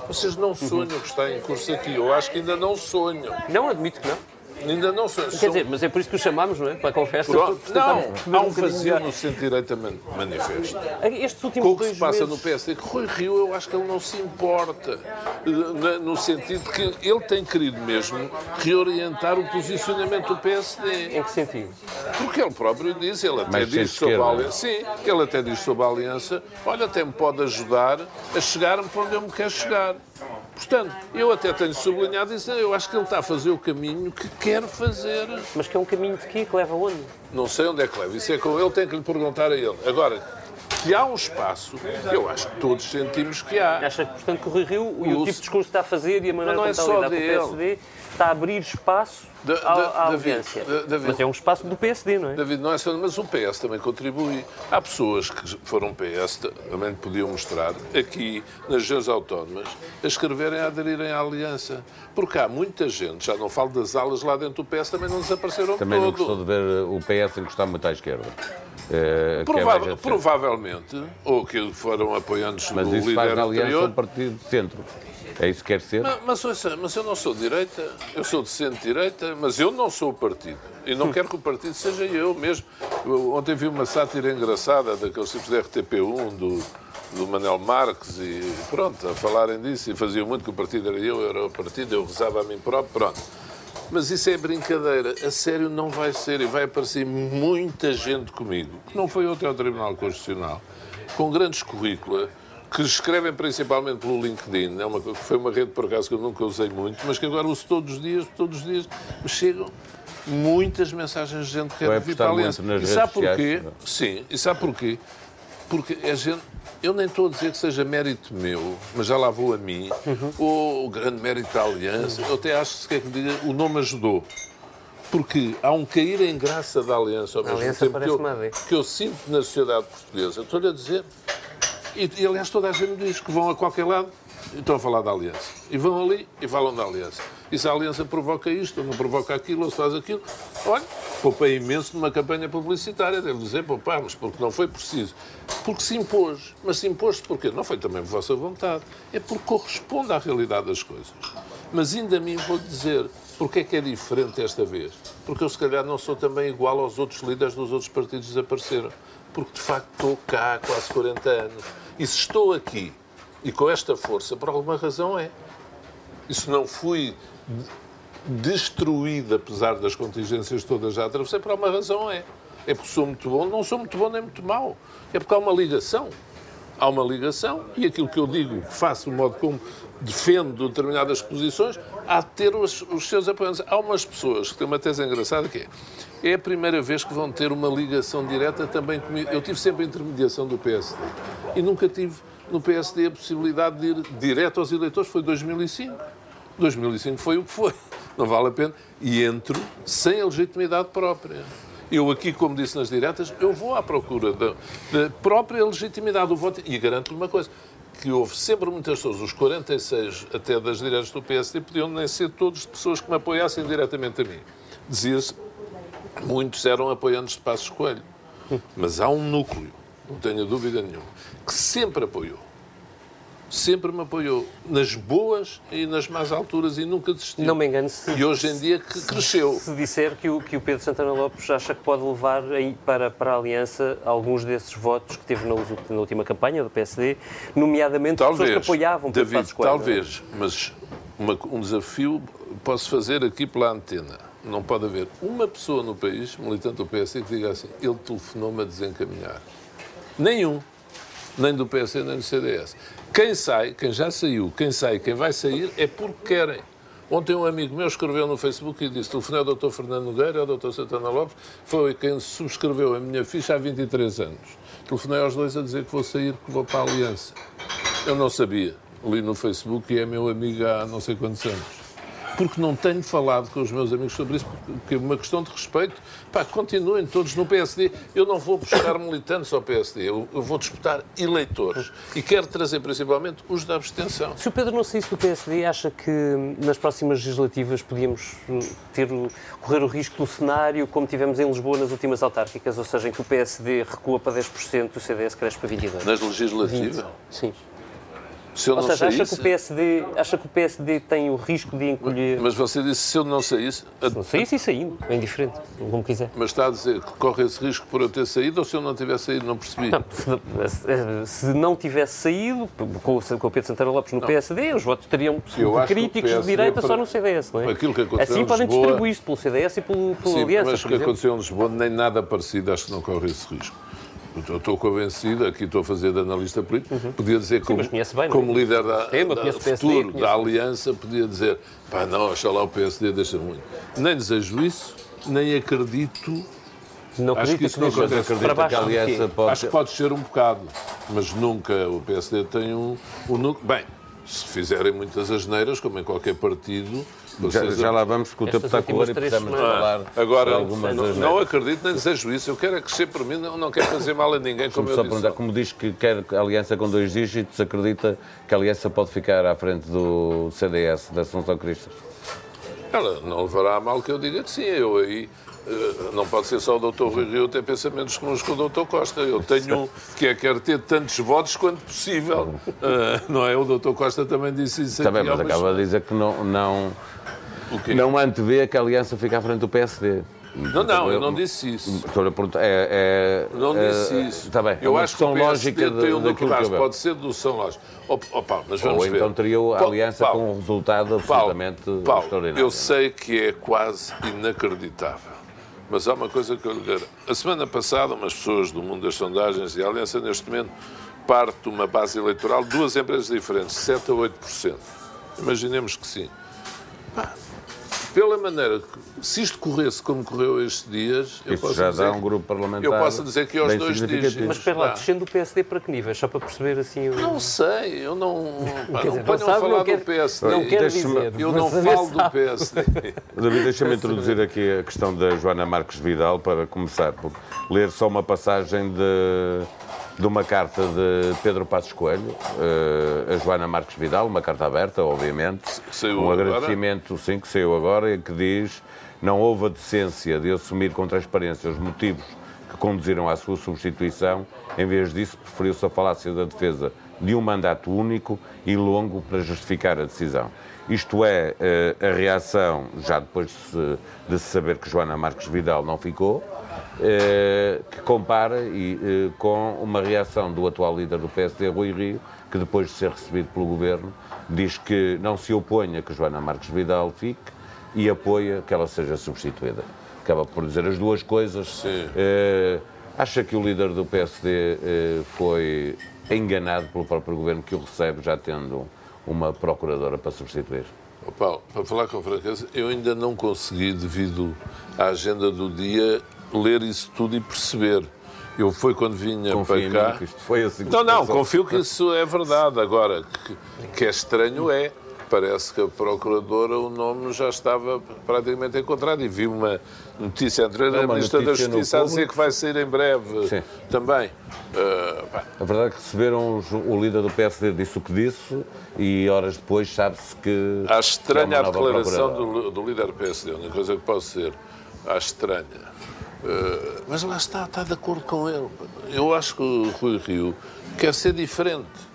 Vocês não sonham que está em curso aqui. Eu acho que ainda não sonham. Não, admito que não. Ainda não sei. Quer dizer, mas é por isso que o chamámos, não é? Para a conversa. Não, há um no centro-direita manifesto. Estes últimos Com o que se passa no PSD, que Rui Rio, eu acho que ele não se importa. No sentido que ele tem querido mesmo reorientar o posicionamento do PSD. Em que sentido? Porque ele próprio diz, ele até mas diz sobre a aliança. Sim, ele até diz sobre a aliança, olha, até me pode ajudar a chegar-me para onde eu me quero chegar. Portanto, eu até tenho sublinhado isso, eu acho que ele está a fazer o caminho que quer fazer. Mas que é um caminho de quê? Que leva onde? Não sei onde é que leva, isso é com ele, tem que lhe perguntar a ele. Agora, que há um espaço, eu acho que todos sentimos que há. Acha, portanto, que o Rui Rio, o, o tipo de discurso que está a fazer e a maneira como é está a lidar com o PSD está a abrir espaço da, da, à, à audiência. David, mas é um espaço do PSD, não é? David, não é só, mas o PS também contribui. Há pessoas que foram PS, também podiam mostrar, aqui nas regiões autónomas, a escreverem, a aderirem à aliança. Porque há muita gente, já não falo das alas lá dentro do PS, também não desapareceram Também todo. não gostou de ver o PS encostar muito à esquerda. É, é provavelmente, ou que foram apoiantes mas do líder faz na aliança anterior. um partido de centro. É isso que quer ser? Mas, mas, mas eu não sou de direita, eu sou de centro-direita, mas eu não sou o partido. E não quero que o partido seja eu mesmo. Eu, ontem vi uma sátira engraçada daqueles tipos de RTP1, do, do Manel Marques, e pronto, a falarem disso, e faziam muito que o partido era eu, eu era o partido, eu rezava a mim próprio, pronto. Mas isso é brincadeira. A sério não vai ser. E vai aparecer muita gente comigo, que não foi ontem ao Tribunal Constitucional, com grandes currículos que escrevem principalmente pelo LinkedIn, é uma, foi uma rede por acaso que eu nunca usei muito, mas que agora uso todos os dias, todos os dias me chegam muitas mensagens de gente que quer vir para a Aliança. E sabe porquê? Sim, e sabe porquê? Porque a gente, eu nem estou a dizer que seja mérito meu, mas já lá vou a mim, uhum. ou o grande mérito da Aliança, eu até acho que se quer que diga, o nome ajudou. Porque há um cair em graça da Aliança ao mesmo aliança tempo que eu, que eu, sinto na sociedade portuguesa. Estou-lhe a dizer, e, e aliás toda a gente diz que vão a qualquer lado estão a falar da Aliança. E vão ali e falam da Aliança. E se a Aliança provoca isto, ou não provoca aquilo, ou se faz aquilo, olha, poupei imenso numa campanha publicitária, devo dizer, poupámos, porque não foi preciso. Porque se impôs. Mas se impôs porquê? Não foi também por vossa vontade. É porque corresponde à realidade das coisas. Mas ainda a mim vou dizer, porque é que é diferente esta vez? Porque eu, se calhar, não sou também igual aos outros líderes dos outros partidos que desapareceram. Porque, de facto, estou cá há quase 40 anos. E se estou aqui e com esta força, por alguma razão é. Se não fui destruído, apesar das contingências todas já atravessei, por alguma razão é. É porque sou muito bom, não sou muito bom nem muito mau. É porque há uma ligação. Há uma ligação e aquilo que eu digo, faço, o modo como defendo determinadas posições, há de ter os, os seus apoiantes. Há umas pessoas que têm uma tese engraçada que é é a primeira vez que vão ter uma ligação direta também comigo. Eu tive sempre a intermediação do PSD e nunca tive no PSD a possibilidade de ir direto aos eleitores. Foi 2005. 2005 foi o que foi. Não vale a pena. E entro sem a legitimidade própria. Eu aqui, como disse nas diretas, eu vou à procura da, da própria legitimidade do voto. E garanto-lhe uma coisa, que houve sempre muitas pessoas, os 46 até das diretas do PSD, podiam nem ser todos pessoas que me apoiassem diretamente a mim. Dizia-se, muitos eram apoiantes de Passos Coelho. Mas há um núcleo, não tenho dúvida nenhuma, que sempre apoiou sempre me apoiou nas boas e nas más alturas e nunca desistiu. Não me engano se... E hoje em dia que cresceu. Se disser que o, que o Pedro Santana Lopes acha que pode levar aí para, para a Aliança alguns desses votos que teve na, na última campanha do PSD, nomeadamente talvez, pessoas que apoiavam David, Pedro Pascoal, Talvez, mas uma, um desafio posso fazer aqui pela antena. Não pode haver uma pessoa no país, militante do PSD, que diga assim, ele telefonou-me a desencaminhar. Nenhum nem do PS nem do CDS. Quem sai, quem já saiu, quem sai, quem vai sair, é porque querem. Ontem um amigo meu escreveu no Facebook e disse: telefonei ao Dr. Fernando Nogueira, ao Dr. Santana Lopes, foi quem subscreveu a minha ficha há 23 anos. Telefonei aos dois a dizer que vou sair, que vou para a Aliança. Eu não sabia. Li no Facebook e é meu amigo há não sei quantos anos porque não tenho falado com os meus amigos sobre isso, porque é uma questão de respeito. Pá, continuem todos no PSD. Eu não vou buscar militantes ao PSD, eu, eu vou disputar eleitores. E quero trazer principalmente os da abstenção. Se o Pedro não saísse do PSD, acha que nas próximas legislativas podíamos hum, ter, correr o risco do cenário como tivemos em Lisboa nas últimas autárquicas, ou seja, em que o PSD recua para 10% e o CDS cresce para 22%? Nas legislativas? 20. Sim. Se eu Ou não seja, saísse... acha que, o PSD, acha que o PSD tem o risco de encolher... Mas você disse se eu não saísse... Se não saísse e saindo, é indiferente, como quiser. Mas está a dizer que corre esse risco por eu ter saído ou se eu não tivesse saído? Não percebi. Não, se, se, não tivesse saído, com, com o Pedro Santana Lopes no não. PSD, os votos teriam críticos de direita para... só no CDS, não é? Aquilo que aconteceu assim podem Lisboa... distribuir isto pelo CDS e pelo, pelo Sim, Aliança, mas o que aconteceu em Lisboa nem nada parecido, acho que não corre esse risco. Eu estou convencido, aqui estou a fazer de analista político, uhum. podia dizer como, Sim, bem, como é? líder da, da futuro da aliança, podia dizer, pá, não, lá o PSD deixa muito. Nem desejo isso, nem acredito não acho que isso não acontece. Acredita que a aliança pode... Acho que pode ser um bocado, mas nunca o PSD tem um, um... Bem, se fizerem muitas asneiras, como em qualquer partido, já, já, lá vamos, porque o tempo está a correr e precisamos falar Agora, algumas não, não acredito nem desejo isso. Eu quero é crescer por mim, não, não quero fazer mal a ninguém, como só eu disse. Como diz que quer aliança com dois dígitos, acredita que a aliança pode ficar à frente do CDS, da Assunção Cristas? Ela não levará a mal que eu diga que sim. Eu aí não pode ser só o Dr. Rui Rio ter pensamentos comuns com o Dr. Costa. Eu tenho um que é quero ter tantos votos quanto possível. Uh, não é? O Dr. Costa também disse isso Também, mas acaba de dizer que não, não, não antevê que a aliança fique à frente do PSD. Não, não, eu não disse isso. É, é, não é, disse isso. Está bem. Eu acho que o lógica tem um que pode ser dedução lógica. Oh, oh, Paulo, mas vamos Ou então teria a aliança Paulo, com um resultado absolutamente Paulo, extraordinário. Eu sei que é quase inacreditável. Mas há uma coisa que eu lhe digo. A semana passada, umas pessoas do mundo das sondagens e Aliança, neste momento, parte de uma base eleitoral, duas empresas diferentes, 7 a 8%. Imaginemos que sim. Pá, pela maneira que, se isto corresse como correu estes dias, eu posso já dizer, dá um grupo parlamentar. Eu posso dizer que aos dois dígitos. Mas espera lá, descendo do PSD para que nível? Só para perceber assim. O... Não sei, eu não. Pá, não ponham a falar do PSD. Não quero dizer. Eu não falo do PSD. David, deixa-me introduzir aqui a questão da Joana Marques Vidal para começar por ler só uma passagem de de uma carta de Pedro Passos Coelho, uh, a Joana Marques Vidal, uma carta aberta, obviamente. Saiu um agora? agradecimento, sim, que saiu agora, e que diz não houve a decência de assumir com transparência os motivos que conduziram à sua substituição. Em vez disso, preferiu-se a falácia da defesa de um mandato único e longo para justificar a decisão. Isto é, eh, a reação, já depois de se, de se saber que Joana Marques Vidal não ficou, eh, que compara e, eh, com uma reação do atual líder do PSD, Rui Rio, que depois de ser recebido pelo governo, diz que não se opõe a que Joana Marques Vidal fique e apoia que ela seja substituída. Acaba por dizer as duas coisas. Uh, acha que o líder do PSD foi enganado pelo próprio governo que o recebe, já tendo uma procuradora para substituir? Paulo, para falar com franqueza, eu ainda não consegui, devido à agenda do dia, ler isso tudo e perceber. Eu foi quando vinha Confia para cá. Que isto foi assim não, não, confio que isso é verdade. Agora, que, que é estranho é. Parece que a Procuradora, o nome já estava praticamente encontrado. E vi uma notícia anterior da Ministra da Justiça a dizer que vai sair em breve Sim. também. Uh, a verdade é que receberam os, o líder do PSD disse o que disse e horas depois sabe-se que. Acho estranha a declaração do, do líder do PSD, a única coisa que posso ser. Acho estranha. Uh, mas lá está, está de acordo com ele. Eu acho que o Rui Rio quer ser diferente.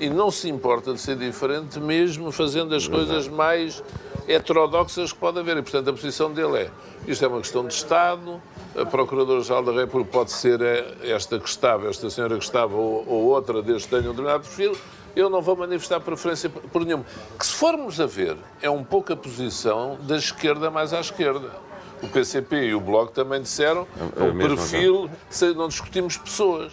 E não se importa de ser diferente, mesmo fazendo as coisas mais heterodoxas que pode haver. E, portanto, a posição dele é: isto é uma questão de Estado, a Procuradora-Geral da República pode ser esta que estava, esta senhora que estava, ou, ou outra desde que tenha um determinado perfil. Eu não vou manifestar preferência por nenhum. Que, se formos a ver, é um pouco a posição da esquerda mais à esquerda o PCP e o Bloco também disseram é, é o perfil, não discutimos pessoas.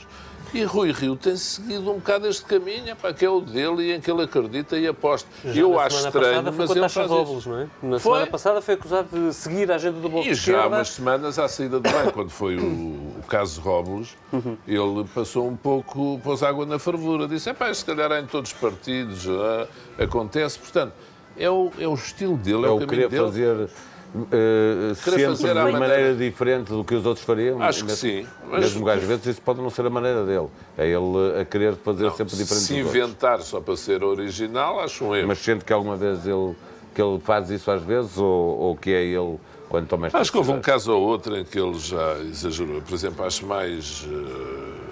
E Rui Rio tem seguido um bocado este caminho, pá, que é o dele e em que ele acredita e aposta. Já eu acho estranho, mas ele faz Robles, não é? Na foi. semana passada foi acusado de seguir a agenda do Bloco E já há umas semanas à saída do bem, quando foi o, o caso Robles, uhum. ele passou um pouco, pôs água na fervura, disse, é pá, se calhar é em todos os partidos, ah, acontece. Portanto, é o, é o estilo dele, é, é o caminho dele. Fazer uh, sempre de maneira, maneira diferente do que os outros fariam. Acho que sim. Mas... Mesmo às vezes isso pode não ser a maneira dele. É ele a querer fazer não, sempre diferente Se inventar só para ser original, acho um erro. Mas sente que alguma vez ele, que ele faz isso às vezes ou, ou que é ele quando toma Acho que houve um caso ou outro em que ele já exagerou. Por exemplo, acho mais... Uh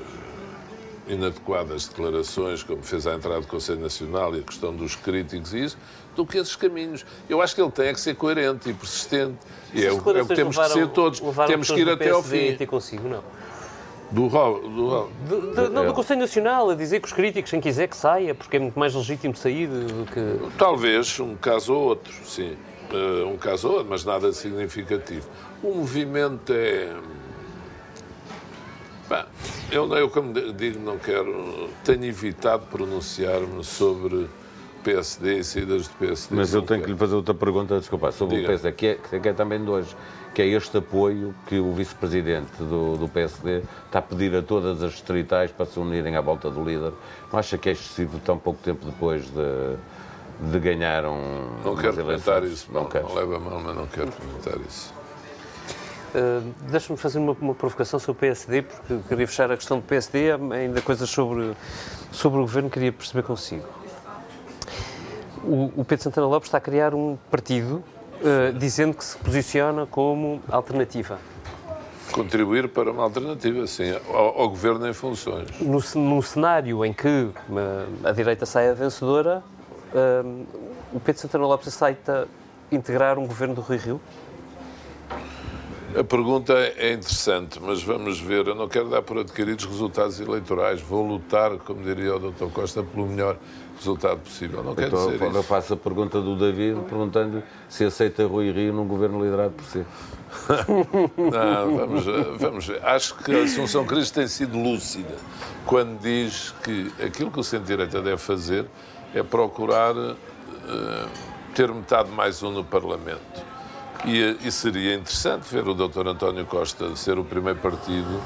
inadequadas declarações, como fez à entrada do Conselho Nacional e a questão dos críticos e isso, do que esses caminhos. Eu acho que ele tem é que ser coerente e persistente. E é, é o que temos levaram, que ser todos. Temos que ir até ao fim. Ter consigo, não. Do, do, do, do, não, do Conselho Nacional, a dizer que os críticos, quem quiser que saia, porque é muito mais legítimo sair do que. Talvez um caso ou outro, sim. Uh, um caso ou outro, mas nada significativo. O movimento é Bem, eu, eu, como digo, não quero. Tenho evitado pronunciar-me sobre PSD e saídas do PSD. Mas eu tenho quero. que lhe fazer outra pergunta, desculpa, sobre Diga. o PSD, que é, que é também de hoje, que é este apoio que o vice-presidente do, do, PSD está a pedir a todas as distritais para se unirem à volta do líder. Não acha que é excessivo tão pouco tempo depois de, de ganhar um. Não quero comentar isso, não, não, não leva a mão, mas não quero comentar isso. Uh, Deixa-me fazer uma, uma, provocação sobre o PSD, porque queria fechar a questão do PSD, ainda coisas sobre, sobre o governo queria perceber consigo. O, o Pedro Santana Lopes está a criar um partido uh, dizendo que se posiciona como alternativa. Contribuir para uma alternativa, sim, ao, ao governo em funções. No, num cenário em que uma, a direita saia vencedora, uh, o Pedro Santana Lopes aceita integrar um governo do Rui Rio? A pergunta é interessante, mas vamos ver. Eu não quero dar por adquiridos resultados eleitorais. Vou lutar, como diria o Dr. Costa, pelo melhor resultado possível. Não quero então, dizer isso. Eu faço a pergunta do David, perguntando se aceita Rui Rio num governo liderado por si. não, vamos, vamos ver. Acho que a Assunção Cris tem sido lúcida quando diz que aquilo que o centro-direita deve fazer é procurar uh, ter metade mais um no Parlamento e, e, seria interessante ver o Dr. António Costa ser o primeiro partido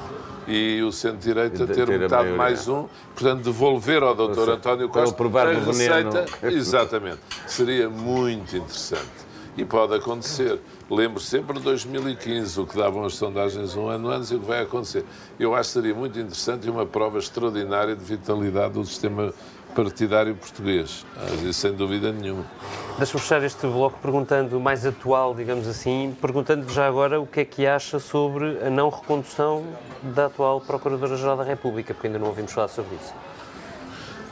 e o centro-direita ter, ter metade mais um, portanto, devolver ao Dr. António Costa a receita. Exatamente. Seria muito interessante. E pode acontecer. Lembro sempre de 2015, o que davam as sondagens um ano antes e o que vai acontecer. Eu acho que seria muito interessante e uma prova extraordinária de vitalidade do sistema partidário português, isso sem dúvida nenhuma. Deixa-me fechar este bloco perguntando mais atual, digamos assim, perguntando já agora o que é que acha sobre a não recondução da atual Procuradora-Geral da República, porque ainda não ouvimos falar sobre isso.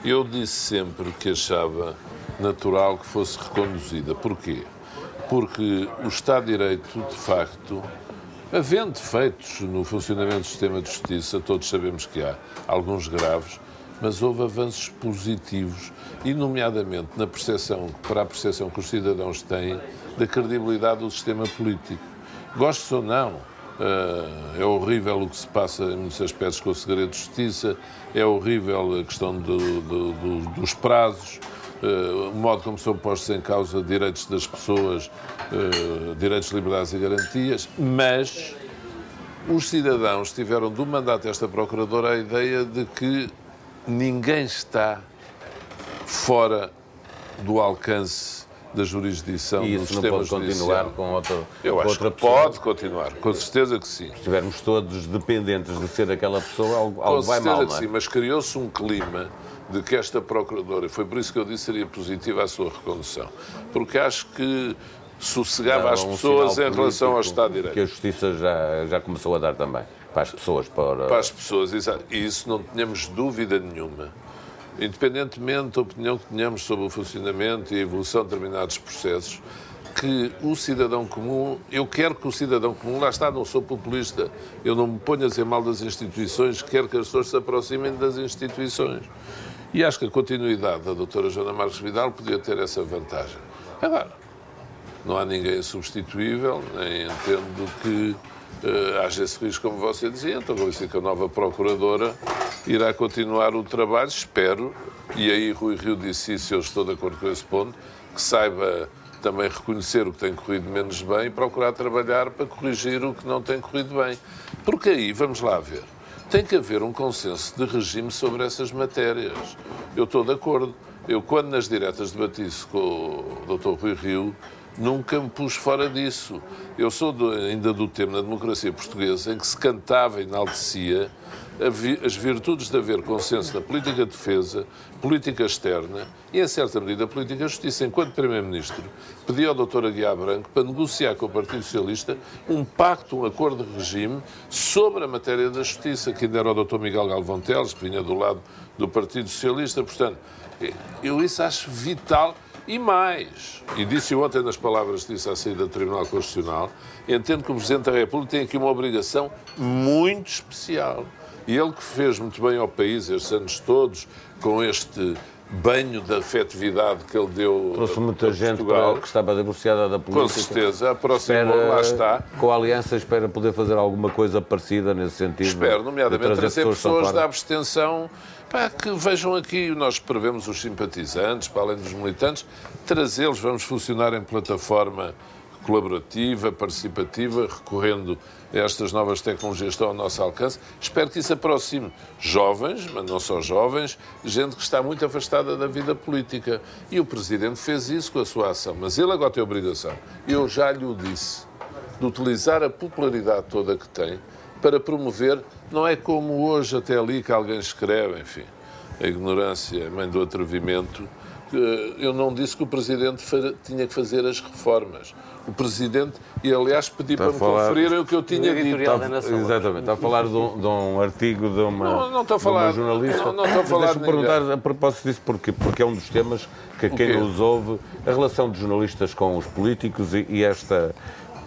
Eu disse sempre que achava natural que fosse reconduzida. Porquê? Porque o Estado de Direito, de facto, havendo defeitos no funcionamento do sistema de justiça, todos sabemos que há alguns graves, mas houve avanços positivos, e nomeadamente na percepção, para a percepção que os cidadãos têm da credibilidade do sistema político. Gostes ou não, eh, é horrível o que se passa em muitos aspectos com o segredo de justiça, é horrível a questão do, do, do, dos prazos, eh, o modo como são postos em causa direitos das pessoas, eh, direitos, liberdades e garantias, mas os cidadãos tiveram do mandato desta Procuradora a ideia de que ninguém está fora do alcance da jurisdição e isso não pode continuar com outra Eu acho outra que pessoa. pode continuar, com certeza que sim. Se estivermos todos dependentes de ser aquela pessoa, algo, algo vai mal, Com certeza que sim, mas criou-se um clima de que esta Procuradora, foi por isso que eu disse seria positiva a sua recondução, porque acho que sossegava as pessoas em relação ao Estado de Direito. Que a Justiça já, já começou a dar também para as pessoas. Para, para as pessoas, exato. E isso não tínhamos dúvida nenhuma. Independentemente da opinião que tenhamos sobre o funcionamento e a evolução de determinados processos, que o cidadão comum, eu quero que o cidadão comum, lá está, não sou populista, eu não me ponho a dizer mal das instituições, quero que as pessoas se aproximem das instituições. E acho que a continuidade da doutora Joana Marques Vidal podia ter essa vantagem. Agora, não há ninguém substituível, nem entendo que uh, haja esse risco, como você dizia. Então, vou dizer que a nova Procuradora irá continuar o trabalho, espero, e aí Rui Rio disse isso, eu estou de acordo com esse ponto, que saiba também reconhecer o que tem corrido menos bem e procurar trabalhar para corrigir o que não tem corrido bem. Porque aí, vamos lá ver, tem que haver um consenso de regime sobre essas matérias. Eu estou de acordo. Eu, quando nas diretas debati isso com o Dr. Rui Rio, nunca me pus fora disso. Eu sou do, ainda do tempo na democracia portuguesa em que se cantava e enaltecia as virtudes de haver consenso na política de defesa, política externa e, em certa medida, política de justiça. Enquanto Primeiro-Ministro, pedi ao Dr. Aguiar Branco para negociar com o Partido Socialista um pacto, um acordo de regime sobre a matéria da justiça, que ainda era o Dr. Miguel Galvão Teles, que vinha do lado do Partido Socialista. Portanto, eu isso acho vital e mais, e disse ontem nas palavras que disse à saída do Tribunal Constitucional, entendo que o Presidente da República tem aqui uma obrigação muito especial. E ele que fez muito bem ao país estes anos todos, com este banho de afetividade que ele deu Trouxe muita gente para, que estava divorciada da política. Com certeza, aproximou, lá está. Com a Aliança espera poder fazer alguma coisa parecida nesse sentido. Espero, nomeadamente trazer, trazer pessoas, pessoas da abstenção que vejam aqui, nós prevemos os simpatizantes, para além dos militantes, trazê-los, vamos funcionar em plataforma colaborativa, participativa, recorrendo a estas novas tecnologias que estão ao nosso alcance. Espero que isso aproxime jovens, mas não só jovens, gente que está muito afastada da vida política. E o Presidente fez isso com a sua ação, mas ele agora tem obrigação, eu já lhe o disse, de utilizar a popularidade toda que tem para promover, não é como hoje até ali que alguém escreve, enfim, a ignorância é mãe do atrevimento. Eu não disse que o Presidente tinha que fazer as reformas. O Presidente, e aliás pedi está para me falar... conferir o que eu tinha dito. Está, exatamente, está a falar de um, de um artigo de uma, não, não estou a falar, de uma jornalista. Não, não estou a falar Deixa-me perguntar a propósito disso porquê? Porque é um dos temas que quem nos ouve, a relação de jornalistas com os políticos e, e esta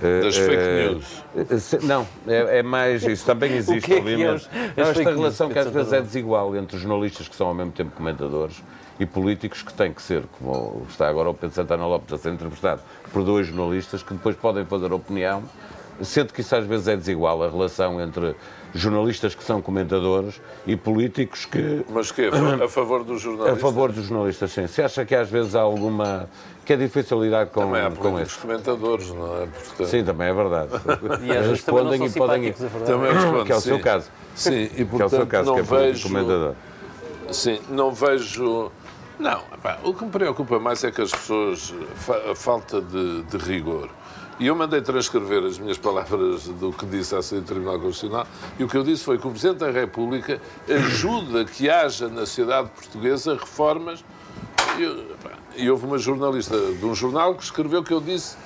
Das fake news. Não, é, é mais. Isso também existe, é obviamente. É não, esta relação que às vezes é desigual entre jornalistas que são ao mesmo tempo comentadores e políticos que têm que ser, como está agora o Pedro Santana Lopes a ser entrevistado por dois jornalistas que depois podem fazer opinião, sendo que isso às vezes é desigual, a relação entre jornalistas que são comentadores e políticos que... Mas que a favor dos jornalistas? A favor dos jornalistas, sim. Se acha que às vezes há alguma... que é difícil lidar com, também há com isso? comentadores, não é? Portanto... Sim, também é verdade. E às vezes respondem e podem... Também respondem, Que é o seu caso. Sim, e portanto que é o seu caso, não que é vejo... comentador. Sim, não vejo... Não, pá, o que me preocupa mais é que as pessoas... a falta de, de rigor. E eu mandei transcrever as minhas palavras do que disse à Assembleia do Tribunal Constitucional e o que eu disse foi que o Presidente da República ajuda que haja na sociedade portuguesa reformas. E, e houve uma jornalista de um jornal que escreveu que eu disse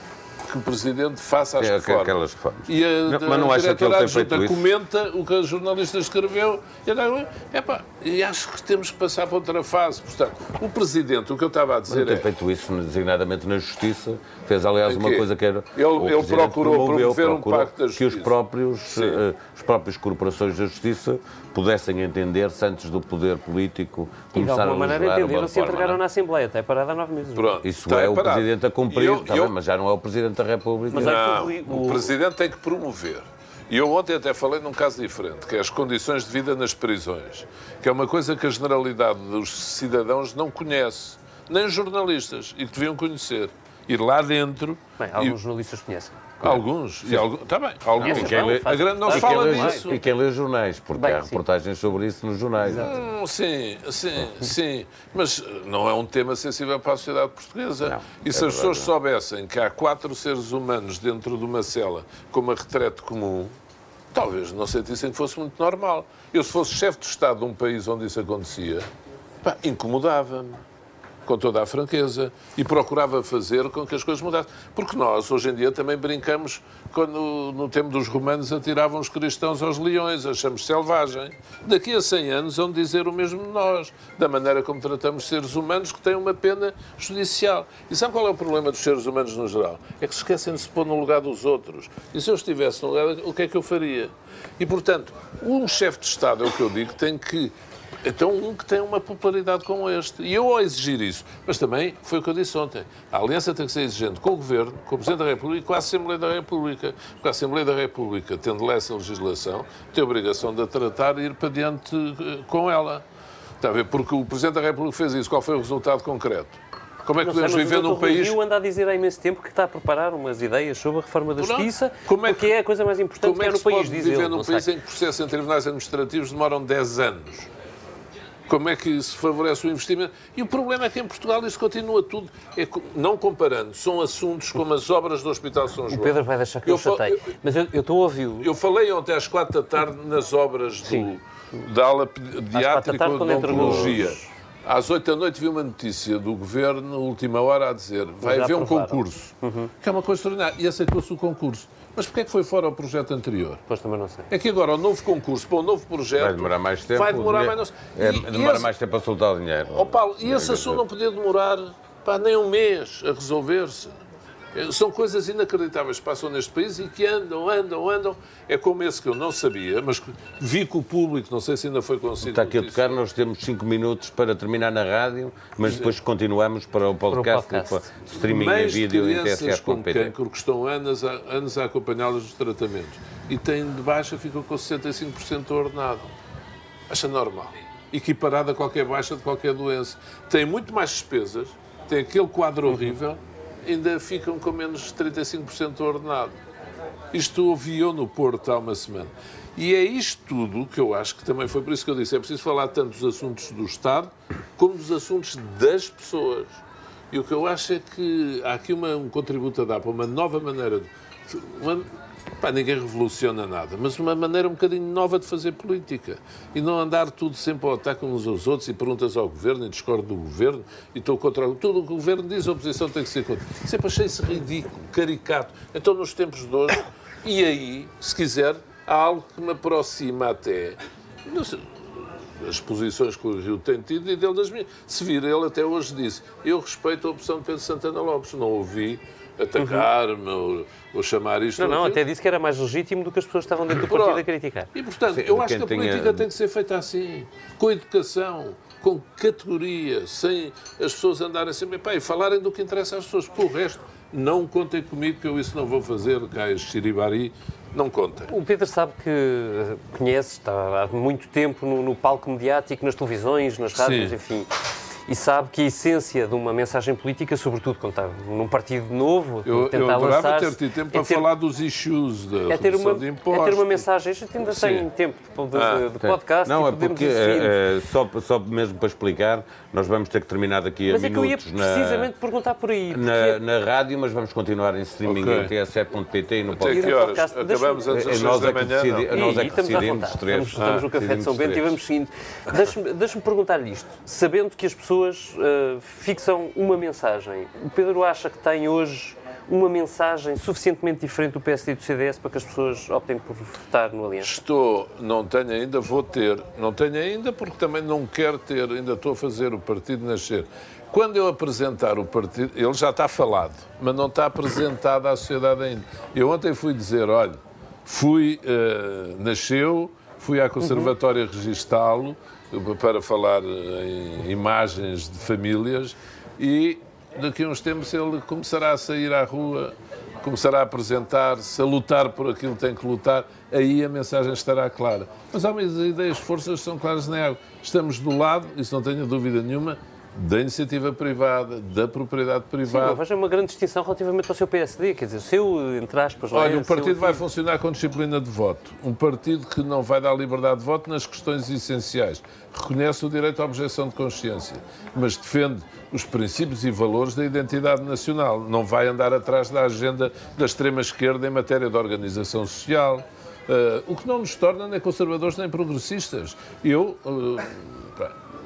que o Presidente faça as É, reformas. aquelas reformas. E a, Não, mas não acha que ele diretora tem feito isso? comenta o que a jornalista escreveu e, ela, epá, e acho que temos que passar para outra fase. Portanto, o Presidente, o que eu estava a dizer Tem é... feito isso designadamente na Justiça. Fez, aliás, uma coisa que era. Ele- o ele procurou promover um procurou pacto da Que os Justiça. próprios, Sim. eh, as próprias corporações da Justiça pudessem entender-se antes do poder político E de começar a alguma maneira legislar uma entenderam-se e entregaram não na é? Assembleia, até parada há nove meses. Pronto, Isso está é o parado. Presidente a cumprir, eu- tá eu- bem, mas já não é o Presidente da República. Não, o- o Presidente tem que promover. E eu ontem até falei num caso diferente, que é as condições de vida nas prisões, que é uma coisa que a generalidade dos cidadãos não conhece, nem os jornalistas, e que deviam conhecer. Ir lá dentro. Bem, e- alguns jornalistas conhecem. alguns. E alguns está bem, alguns. Conhecem, quem não, lê- faz- a grande- não se fala lê- disso. E quem lê jornais, porque Bem, há sim. reportagens sobre isso nos jornais. Hum, sim, sim, sim. Mas eh, não é um tema sensível para a sociedade portuguesa. Não, e se é as pessoas soubessem que há quatro seres humanos dentro de uma cela com uma retrete comum, talvez não sentissem que fosse muito normal. Eu, se fosse chefe de Estado de um país onde isso acontecia, incomodava-me. Com toda a franqueza. E procurava fazer com que as coisas mudassem. Porque nós, hoje em dia, também brincamos quando, no tempo dos romanos, atiravam os cristãos aos leões. Achamos selvagem. Daqui a 100 anos vão dizer o mesmo de nós. Da maneira como tratamos seres humanos que têm uma pena judicial. E sabe qual é o problema dos seres humanos no geral? É que se esquecem de se pôr no lugar dos outros. E se eu estivesse no lugar, o que é que eu faria? E, portanto, um chefe de Estado, é o que eu digo, tem que então, um que tem uma popularidade como este. E eu, ao exigir isso, mas também foi o que eu disse ontem: a aliança tem que ser exigente com o Governo, com o Presidente da República e com a Assembleia da República. Porque a Assembleia da República, tendo lá essa legislação, tem a obrigação de a tratar e ir para diante eh, com ela. Está a ver? Porque o Presidente da República fez isso. Qual foi o resultado concreto? Como é que podemos viver o num país. Rio anda a dizer há imenso tempo que está a preparar umas ideias sobre a reforma da justiça, Como é que- porque é a coisa mais importante Como que é há que no se país, diz viver ele. num país em que processos em tribunais administrativos demoram 10 anos? Como é que se favorece o investimento? E o problema é que em Portugal isso continua tudo. É, não comparando, são assuntos como as obras do Hospital São João. O Pedro vai deixar que eu, Eu chateie. eu- Mas eu estou a ouvi-lo. Eu falei ontem às quatro da tarde nas obras do, da ala pediátrica de oncologia. Às oito da noite vi uma notícia do governo, última hora, a dizer vai Já haver um concurso. Que é uma coisa extraordinária. E aceitou-se o concurso. Mas porquê é que foi fora o projeto anterior? Depois também não sei. É que agora o novo concurso para o novo projeto. Vai demorar mais tempo. Vai demorar o mais. dinheiro- não- É, E- demora esse- mais tempo a soltar o dinheiro. Ó Paulo, e esse assunto não podia demorar pá, nem um mês a resolver-se. Eh, São coisas inacreditáveis que passam neste país e que andam, andam, andam. É como esse que eu não sabia, mas vi que o público, não sei se ainda foi conseguido. Está aqui a tocar, nós temos 5 minutos para terminar na rádio, mas depois continuamos para o podcast, Para o podcast. para streaming em Mães de vídeo em crianças com cancro que estão anos a, anos a acompanhá-las nos tratamentos e têm de baixa, ficam com 65% do ordenado. Acha normal. Equiparado a qualquer baixa de qualquer doença. Têm muito mais despesas, têm aquele quadro horrível, ainda ficam com menos de 35% do ordenado. Isto ouvi eu no Porto há uma semana. E é isto tudo que eu acho que também foi por isso que eu disse: é preciso falar tanto dos assuntos do Estado como dos assuntos das pessoas. E o que eu acho é que há aqui uma, um contributo a dar para uma nova maneira de. Uma, pá, ninguém revoluciona nada, mas uma maneira um bocadinho nova de fazer política. E não andar tudo sempre ao ataque uns aos outros e perguntas ao governo e discordo do governo e estou contra. Tudo o que o governo diz, a oposição tem que ser contra. Sempre achei isso ridículo, caricato. Então, nos tempos de hoje, e aí, se quiser, há algo que me aproxima até. Não sei, as posições que o Rio tem tido e dele das minhas. Se vir, ele até hoje disse: Eu respeito a opção de Pedro Santana Lopes. Não ouvi atacar-me ou, ou, chamar isto. Não, não, até disse que era mais legítimo do que as pessoas estavam dentro do partido a criticar. E, portanto, Sim, eu acho que a política tinha... tem que ser feita assim, com educação, com categoria, sem as pessoas andarem sempre pá, e falarem do que interessa às pessoas. Por o resto, não contem comigo que eu isso não vou fazer, Gais Chiribari, não contem. O Pedro sabe que eh, conhece, está há muito tempo no, no palco mediático, nas televisões, nas rádios, Sim. enfim e sabe que a essência de uma mensagem política, sobretudo quando está num partido novo, eu, tentar eu adorava ter tido tempo para é ter, falar dos issues da é ter uma, de impostos. É ter uma mensagem, a gente ainda tem tempo de, de, ah, de podcast. Não, é porque, é, é, só, só mesmo para explicar, nós vamos ter que terminar daqui a mas minutos. Mas é que eu ia precisamente na, perguntar por aí. Na, na, rádio, mas vamos continuar em streaming okay. em tsf.pt e no podcast. Até que horas? Acabamos antes das nós é da manhã, decidi, Nós é que decidimos três. Estamos, estamos no Café de São Bento e vamos seguindo. Deixa-me perguntar-lhe isto. Sabendo que as pessoas uh, fixam uma mensagem. O Pedro acha que tem hoje uma mensagem suficientemente diferente do PSD e do CDS para que as pessoas optem por votar no Aliança? Estou, não tenho ainda, vou ter. Não tenho ainda porque também não quero ter, ainda estou a fazer o partido nascer. Quando eu apresentar o partido, ele já está falado, mas não está apresentado à sociedade ainda. Eu ontem fui dizer, olha, fui, uh, nasceu, fui à Conservatória uhum. registá-lo, para falar em imagens de famílias e daqui a uns tempos ele começará a sair à rua, começará a apresentar-se, a lutar por aquilo que tem que lutar, aí a mensagem estará clara. Mas há umas ideias, forças são claras na água. Estamos do lado, isso não tenho dúvida nenhuma, da iniciativa privada, da propriedade privada. Sim, veja uma grande distinção relativamente ao seu PSD, quer dizer, seu, entre aspas... Olha, um partido vai funcionar com disciplina de voto. Um partido que não vai dar liberdade de voto nas questões essenciais. Reconhece o direito à objeção de consciência, mas defende os princípios e valores da identidade nacional. Não vai andar atrás da agenda da extrema-esquerda em matéria de organização social. Uh, o que não nos torna nem conservadores nem progressistas. Eu... Uh,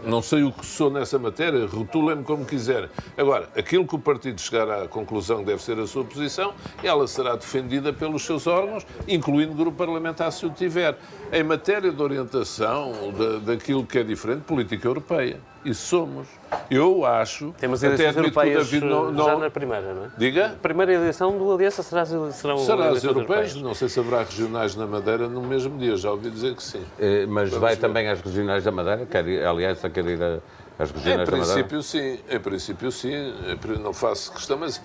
não sei o que sou nessa matéria, rotulem-me como quiser. Agora, aquilo que o partido chegar à conclusão que deve ser a sua posição, ela será defendida pelos seus órgãos, incluindo o grupo parlamentar se o tiver. Em matéria de orientação da, daquilo que é diferente, política europeia. Isso somos. Eu acho. Temos eleições europeias David não, não... já na primeira, não é? Diga? A primeira eleição do Aliança será, serão será as europeias. europeias. Não sei se haverá regionais na Madeira no mesmo dia, já ouvi dizer que sim. É, mas Vamos vai ver. também às regionais da Madeira? Quer, a Aliança quer ir a às regionais em princípio, sim. Em princípio, sim. Não faço questão, mas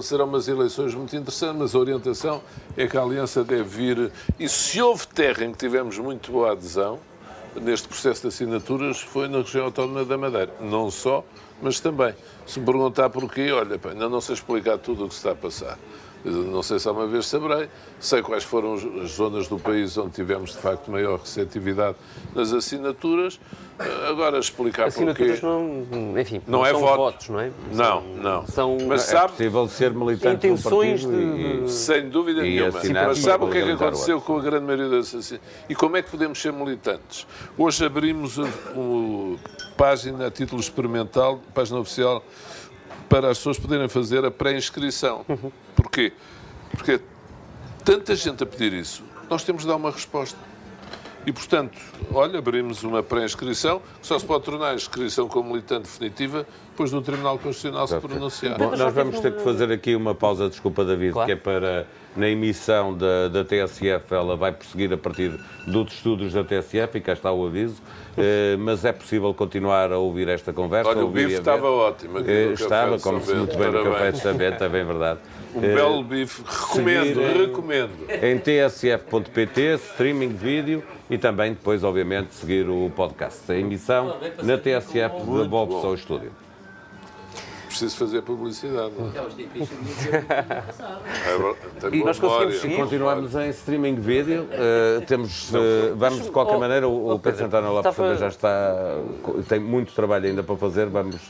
serão umas eleições muito interessantes, mas a orientação é que a Aliança deve vir... E se houve terra em que tivemos muito boa adesão, neste processo de assinaturas foi na região autónoma da Madeira. Não só, mas também. Se me perguntar porquê, olha, ainda não sei explicar tudo o que se está a passar. Não sei se há uma vez saberei. Sei quais foram as zonas do país onde tivemos, de facto, maior receptividade nas assinaturas. Agora, explicar assinaturas porquê... não, enfim, não, não é são voto. votos, não é? Não, não. São, Mas sabe, é possível ser militante intenções de... E, sem dúvida nenhuma. Mas sabe o que é que aconteceu com a grande maioria das assinaturas? E como é que podemos ser militantes? Hoje abrimos uma página a título experimental, página oficial, para as pessoas poderem fazer a pré-inscrição. Uhum. Porquê? Porque tanta gente a pedir isso, nós temos de dar uma resposta. E, portanto, olha, abrimos uma pré-inscrição, que só se pode tornar a inscrição como militante definitiva depois do Tribunal Constitucional se pronunciar. Bom, nós vamos ter que fazer aqui uma pausa, desculpa, David, claro. que é para, na emissão da, da TSF, ela vai prosseguir a partir dos estudos da TSF, e cá está o aviso, mas é possível continuar a ouvir esta conversa. Olha, o bife estava ótimo. Eh, estava, como se muito bem no Café de Sabete, é bem verdade. Um uh, belo bife, recomendo, recomendo. Em tsf.pt, streaming vídeo e também depois, obviamente, seguir o podcast. A emissão na TSF de Bob Pessoa Estúdio. Preciso fazer publicidade. É, e nós conseguimos seguir. Continuamos em streaming vídeo. Uh, temos, uh, vamos de qualquer maneira, o, o Pedro Santana Lopes também já está, tem muito trabalho ainda para fazer. Vamos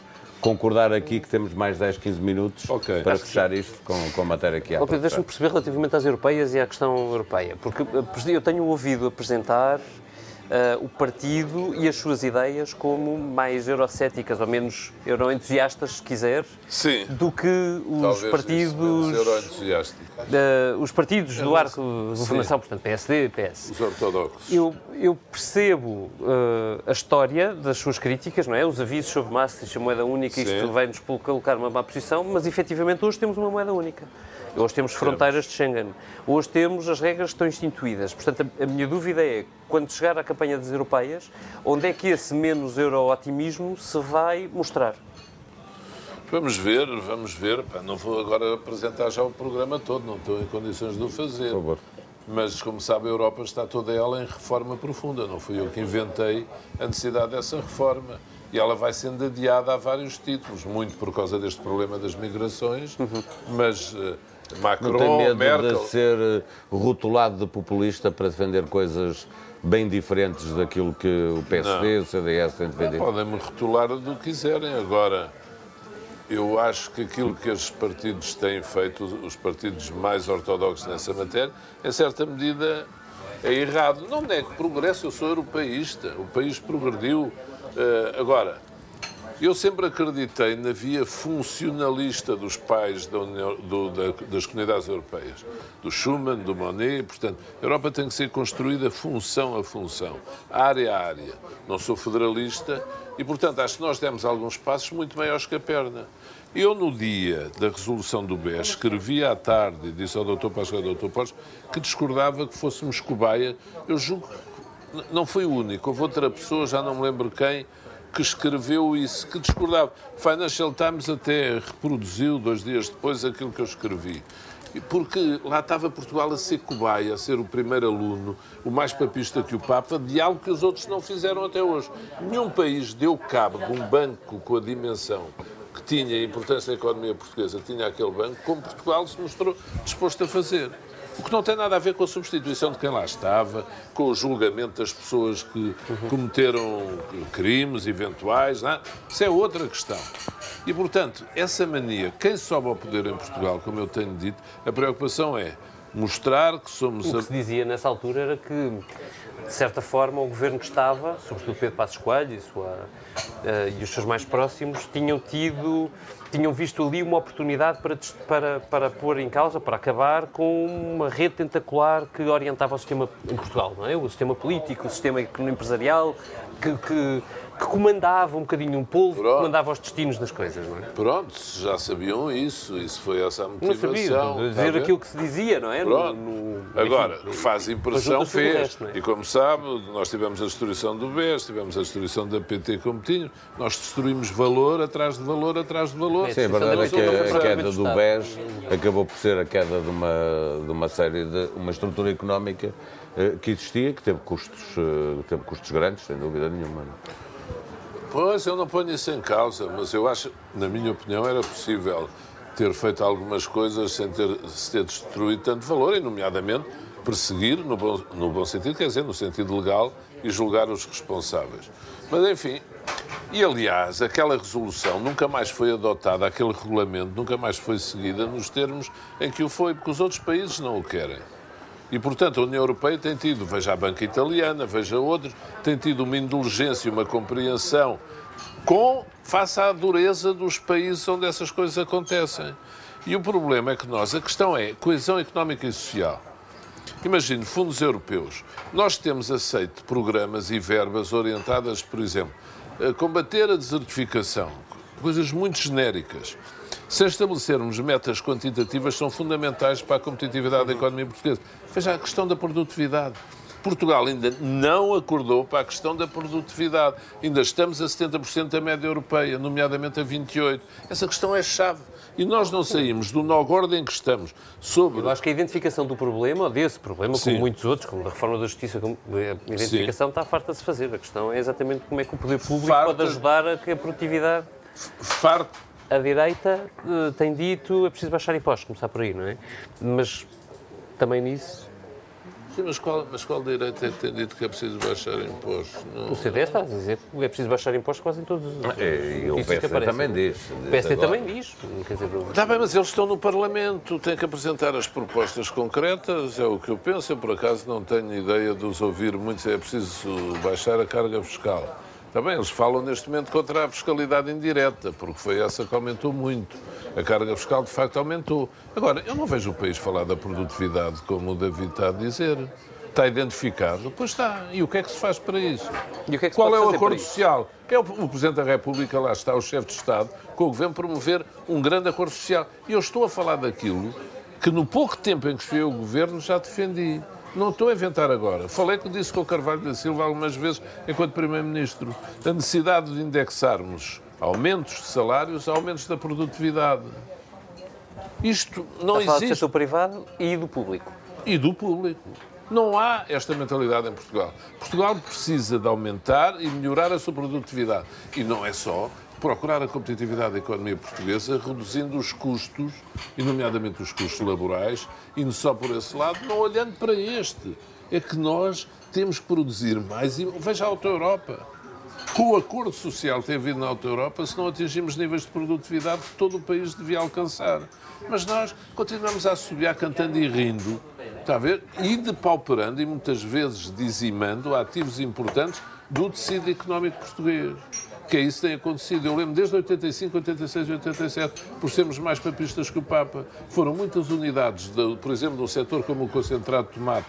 concordar aqui que temos mais 10, 15 minutos okay. para fechar isto com, com a matéria que há. Okay, Deixa-me perceber relativamente às europeias e à questão europeia, porque eh, eu tenho ouvido apresentar Uh, o partido e as suas ideias como mais eurocéticas ou menos euroentusiastas, se quiser, Sim. do que os Talvez partidos. Isso, uh, os partidos do arco de governação, portanto, PSD e PS. Os ortodoxos. Eu, eu percebo uh, a história das suas críticas, não é? Os avisos sobre Maastricht, a moeda única, Sim. isto vai-nos colocar numa má posição, mas efetivamente hoje temos uma moeda única. Hoje temos fronteiras de Schengen. Hoje temos as regras que estão instituídas. Portanto, a, a minha dúvida é, quando chegar à campanha das europeias, onde é que esse menos euro-otimismo se vai mostrar? Vamos ver, vamos ver. não vou agora apresentar já o programa todo, não estou em condições de o fazer. Por favor. Mas, como sabe, a Europa está toda ela em reforma profunda. Não fui eu que inventei a necessidade dessa reforma. E ela vai sendo adiada a vários títulos, muito por causa deste problema das migrações, mas uh, Macron, Não tem medo Merkel... de ser eh, rotulado de populista para defender coisas bem diferentes daquilo que o PSD e o CDS têm defendido? Podem-me rotular do que quiserem. Agora, eu acho que aquilo que estes partidos têm feito, os partidos mais ortodoxos nessa matéria, em certa medida é errado. Não nego progresso, eu sou europeísta, o país progrediu. Uh, agora, eu sempre acreditei na via funcionalista dos pais da União, do, da, das comunidades europeias, do Schuman, do Monet. Portanto, a Europa tem que ser construída função a função, área a área. Não sou federalista e, portanto, acho que nós demos alguns passos muito maiores que a perna. Eu, no dia da resolução do BES, escrevi à tarde e disse ao Dr. Pascoal e ao Dr. Portes que discordava que fôssemos cobaia. Eu julgo que não foi o único. Houve outra pessoa, já não me lembro quem, que escreveu isso, que discordava. Financial Times até reproduziu, dois dias depois, aquilo que eu escrevi. Porque lá estava Portugal a ser cobaia, a ser o primeiro aluno, o mais papista que o Papa, de algo que os outros não fizeram até hoje. Nenhum país deu cabo de um banco com a dimensão que tinha a importância da economia portuguesa, tinha aquele banco, como Portugal se mostrou disposto a fazer. O que não tem nada a ver com a substituição de quem lá estava, com o julgamento das pessoas que cometeram crimes eventuais. Não? É? Isso é outra questão. E, portanto, essa mania, quem sobe ao poder em Portugal, como eu tenho dito, a preocupação é mostrar que somos... O que se dizia nessa altura era que, de certa forma, o governo que estava, sobretudo Pedro Passos Coelho e, sua, uh, e os seus mais próximos, tinham tido tinham visto ali uma oportunidade para, para, para pôr em causa, para acabar com uma rede tentacular que orientava o sistema em Portugal, não é? O sistema político, o sistema empresarial, que, que que comandava um bocadinho um povo, que comandava os destinos das coisas, não é? Pronto, já sabiam isso, isso foi essa a motivação. Não sabia, dizer tá aquilo que se dizia, não é? Pronto. No, no, Agora, enfim, faz impressão, fez. Resto, é? E como sabe, nós tivemos a destruição do BES, tivemos a destruição da PT como tinha, nós destruímos valor atrás de valor atrás de valor. Sim, a verdade é que a, a queda do BES acabou por ser a queda de uma, de uma série de uma estrutura económica eh, que existia, que teve custos, eh, teve custos grandes, sem dúvida nenhuma. Pois, eu não ponho isso em causa, mas eu acho, na minha opinião, era possível ter feito algumas coisas sem ter, se ter destruído tanto valor, e, nomeadamente, perseguir, no bom, no bom sentido, quer dizer, no sentido legal, e julgar os responsáveis. Mas, enfim, e aliás, aquela resolução nunca mais foi adotada, aquele regulamento nunca mais foi seguida nos termos em que o foi, porque os outros países não o querem. E, portanto, a União Europeia tem tido, veja a banca italiana, veja outros, tem tido uma indulgência, uma compreensão com face à dureza dos países onde essas coisas acontecem. E o problema é que nós, a questão é coesão económica e social. Imagine, fundos europeus. Nós temos aceito programas e verbas orientadas, por exemplo, a combater a desertificação, coisas muito genéricas. Se estabelecermos metas quantitativas, são fundamentais para a competitividade da economia portuguesa. Veja a questão da produtividade. Portugal ainda não acordou para a questão da produtividade. Ainda estamos a 70% da média europeia, nomeadamente a 28%. Essa questão é chave. E nós não saímos do nó gordo em que estamos sobre... Eu acho que a identificação do problema, desse problema, Sim. como muitos outros, como a reforma da justiça, a identificação Sim. está farta de se fazer. A questão é exatamente como é que o poder público farta... pode ajudar a que a produtividade... Farta a direita uh, tem dito é preciso baixar impostos, começar por aí, não é? Mas também nisso. Sim, mas qual, mas qual direita é que tem dito que é preciso baixar impostos? Não... O CDS está a dizer que é preciso baixar impostos quase em todos os. Ah, é, e o PSD também diz. O PSD também diz. Quer dizer, Está bem, mas eles estão no Parlamento, têm que apresentar as propostas concretas, é o que eu penso. Eu, por acaso, não tenho ideia de os ouvir muito. É preciso baixar a carga fiscal. Também eles falam neste momento contra a fiscalidade indireta, porque foi essa que aumentou muito. A carga fiscal, de facto, aumentou. Agora, eu não vejo o país falar da produtividade como o David está a dizer. Está identificado? Pois está. E o que é que se faz para isso? É que Qual é o acordo social? É o, o Presidente da República, lá está, o chefe de Estado, com o Governo promover um grande acordo social. E eu estou a falar daquilo que no pouco tempo em que estive o Governo já defendi. Não estou a inventar agora. Falei que disse com o Carvalho da Silva algumas vezes, enquanto Primeiro-Ministro, a necessidade de indexarmos aumentos de salários a aumentos da produtividade. Isto não Está existe. do setor privado e do público. E do público. Não há esta mentalidade em Portugal. Portugal precisa de aumentar e melhorar a sua produtividade. E não é só procurar a competitividade da economia portuguesa, reduzindo os custos, e nomeadamente os custos laborais, indo só por esse lado, não olhando para este. É que nós temos que produzir mais e veja a Auto Europa. Com o acordo social que tem havido na Auto Europa, se não atingimos níveis de produtividade que todo o país devia alcançar. Mas nós continuamos a subir cantando e rindo, está a ver? E depauperando e muitas vezes dizimando ativos importantes do tecido económico português que é isso que tem acontecido. Eu lembro desde 85, 86 e 87, por sermos mais papistas que o Papa, foram muitas unidades, de, por exemplo, num setor como o concentrado de tomate,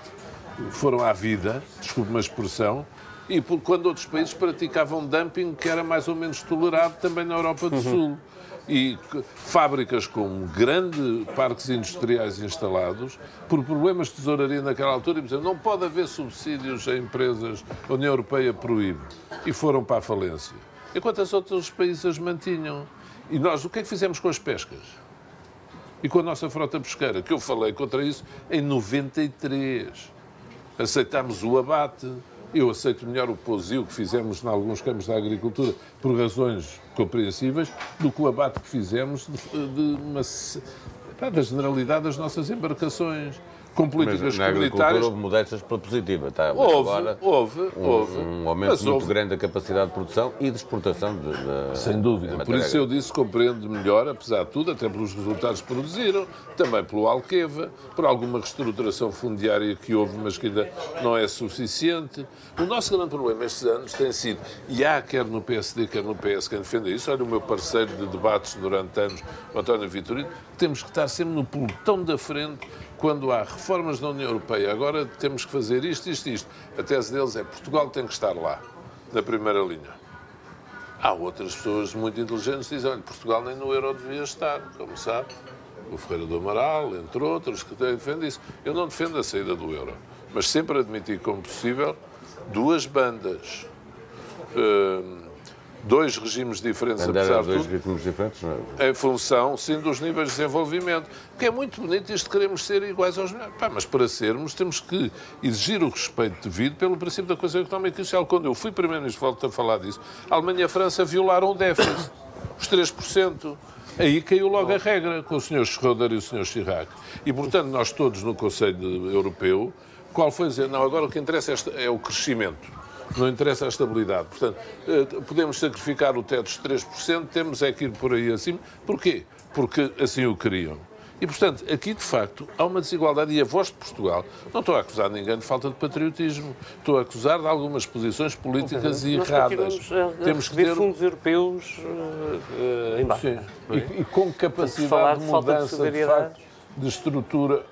foram à vida, desculpe uma expressão, e por, quando outros países praticavam dumping, que era mais ou menos tolerado também na Europa do uhum. Sul. E fábricas com grandes parques industriais instalados, por problemas de tesouraria naquela altura, e dizer, não pode haver subsídios a empresas, a União Europeia proíbe. E foram para a falência enquanto os outros países as mantinham. E nós, o que é que fizemos com as pescas? E com a nossa frota pesqueira, que eu falei contra isso em 93. Aceitámos o abate. Eu aceito melhor o posio que fizemos em alguns campos da agricultura por razões compreensíveis do que o abate que fizemos de, de uma, da generalidade das nossas embarcações com políticas Mas comunitárias. houve mudanças positivas. Tá? Houve, agora, houve, um, houve. Um aumento Mas muito houve. grande da capacidade de produção e de exportação. De, de, Sem dúvida. Por isso eu disse compreendo melhor, apesar de tudo, até pelos resultados que produziram, também pelo Alqueva, por alguma reestruturação fundiária que houve, mas que ainda não é suficiente. O nosso grande problema estes anos tem sido, e há quer no PSD, quer no PS quem defenda isso, olha o meu parceiro de debates durante anos, o António Vitorino, temos que estar sempre no pelotão da frente quando há reformas na União Europeia, agora temos que fazer isto, isto, isto. A tese deles é Portugal tem que estar lá, na primeira linha. Há outras pessoas muito inteligentes que dizem, olha, Portugal nem no euro devia estar, como sabe. O Ferreira do Amaral, entre outros, que defendem isso. Eu não defendo a saída do euro, mas sempre admiti como possível duas bandas. Uh, dois regimes diferentes, Andar apesar de dois tudo, ritmos diferentes, é? em função, sim, dos níveis de desenvolvimento. Porque é muito bonito isto de queremos ser iguais aos melhores. Pá, mas para sermos, temos que exigir o respeito devido pelo princípio da coisa económica e social. Quando eu fui primeiro-ministro, volto a falar disso, a Alemanha e a França violaram o déficit, os 3%. Aí caiu logo a regra com o Sr. Schroeder e o Sr. Chirac. E, portanto, nós todos no Conselho Europeu, qual foi dizer, não, agora o que interessa é, é o crescimento não interessa a estabilidade. Portanto, eh, podemos sacrificar o teto de 3%, temos é que ir por aí acima. Porquê? Porque assim o queriam. E, portanto, aqui de facto há uma desigualdade. E a voz de Portugal, não estou a acusar ninguém de falta de patriotismo, estou a acusar de algumas posições políticas uhum. erradas. A, Temos que ter fundos europeus uh, uh, embaixo. Sim. É? E, e, com capacidade de, de mudança de, de, facto, de estrutura.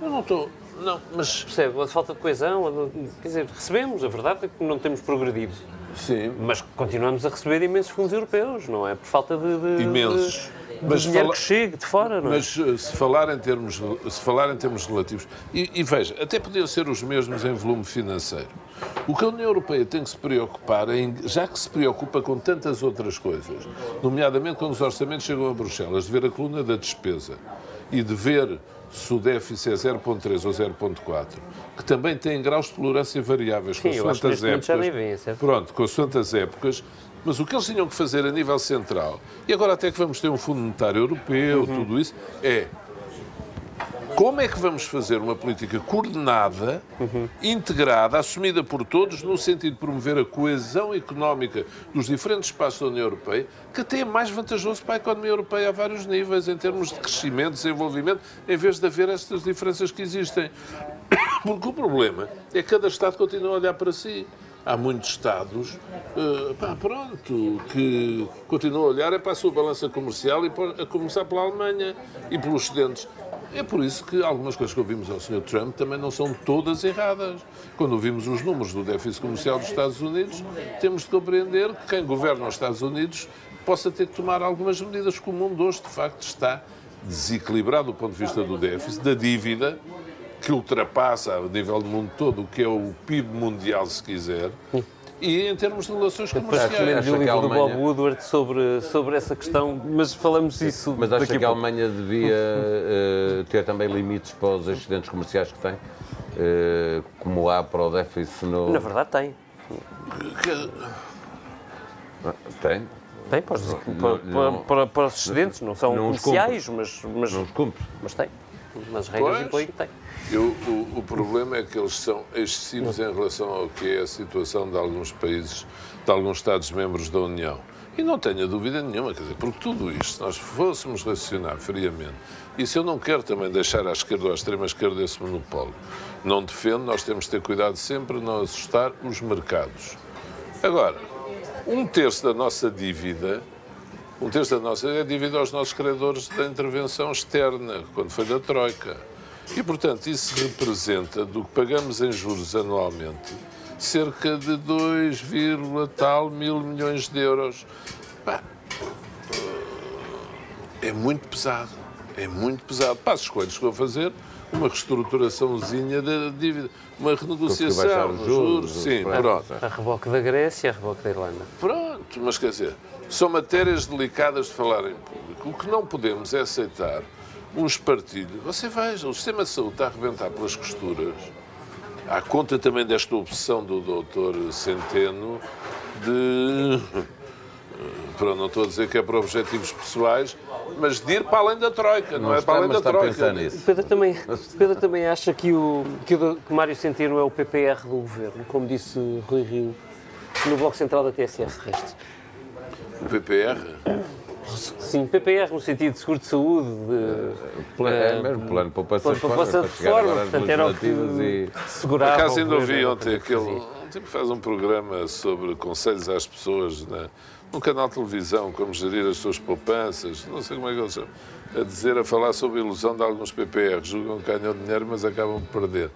Eu não estou. Não, mas... Percebe, a falta de coesão, quer dizer, recebemos, a verdade é que não temos progredido. Sim. Mas continuamos a receber imensos fundos europeus, não é? Por falta de... de imensos. De, mas dinheiro fala... que chegue de fora, não é? Mas eh, se falar em termos, se falar em termos relativos, e, e veja, até podiam ser os mesmos em volume financeiro. O que a União Europeia tem que se preocupar, em, já que se preocupa com tantas outras coisas, nomeadamente quando os orçamentos chegam a Bruxelas, de ver a coluna da despesa e de ver se o déficit é 0,3 ou 0,4, que também tem graus de tolerância variáveis, Sim, com as épocas. Já nem vem, certo? Pronto, com as épocas. Mas o que eles tinham que fazer a nível central, e agora até que vamos ter um Fundo Monetário Europeu, uhum. tudo isso, é como é que vamos fazer uma política coordenada, uhum. integrada, assumida por todos, no sentido de promover a coesão económica dos diferentes espaços da União Europeia, que até é mais vantajoso para a economia europeia a vários níveis, em termos de crescimento, desenvolvimento, em vez de haver estas diferenças que existem. Porque o problema é que cada Estado continua a olhar para si há muitos Estados, uh, pá, pronto, que continuam a olhar é para a sua balança comercial e para, a começar pela Alemanha e pelos excedentes é por isso que algumas coisas que ouvimos ao Sr. Trump também não são todas erradas. Quando ouvimos os números do déficit comercial dos Estados Unidos, temos de compreender que quem governa os Estados Unidos possa ter que tomar algumas medidas, que o mundo hoje, de facto, está desequilibrado do ponto de vista do déficit, da dívida, que ultrapassa a nível do mundo todo o que é o PIB mundial, se quiser, e em termos de relações comerciais. Depois o livro do Bob Woodward sobre, sobre essa questão, mas falamos isso Mas acha que a Alemanha devia uh, ter também limites para os excedentes comerciais que tem? Uh, como há para o déficit no... Na verdade tem. Tem? Tem, para os, para, para, para, para os excedentes, não são não comerciais, mas, mas, não os cumpre. mas tem. Mas regras impõem que tem. Eu, o, o, problema é que eles são excessivos em relação ao que é a situação de alguns países, de alguns Estados-membros da União. E não tenha dúvida nenhuma, quer dizer, porque tudo isto, se nós fôssemos racionar friamente, se eu não quero também deixar à esquerda ou à extrema-esquerda esse monopólio, não defendo, nós temos de ter cuidado sempre não assustar os mercados. Agora, um terço da nossa dívida, um terço da nossa é dívida aos nossos credores da intervenção externa, quando foi da Troika. E, portanto, isso representa, do que pagamos em juros anualmente, cerca de 2, tal mil milhões de euros. é muito pesado. É muito pesado. Passos Coelhos que vou fazer uma reestruturaçãozinha da dívida, uma renegociação dos juros, sim, pronto. A reboque da Grécia, a reboque da Irlanda. Pronto, mas quer dizer, são matérias delicadas de falar em público. O que não podemos é aceitar um espartilho. Você veja, o sistema de saúde está a arrebentar pelas costuras. Há conta também desta obsessão do doutor Centeno de. Pronto, não estou a dizer que é para objetivos pessoais, mas de ir para além da Troika, não, não é para além da Troika. Nisso. Pedro também, Pedro também acha que o, que o que Mário Centeno é o PPR do governo, como disse Rui Rio no Bloco Central da TSF Restes. O PPR? Sim, PPR no sentido de seguro de saúde. De, é mesmo, plano de poupança de poupança de forma. Portanto, era o que e... segurava. Por acaso ainda ouvi ontem aquele. Ontem faz um programa sobre conselhos às pessoas, né? num canal de televisão, como gerir as suas poupanças, não sei como é que eles chamam, a dizer, a falar sobre a ilusão de alguns PPR. Julgam que ganham dinheiro, mas acabam por perder.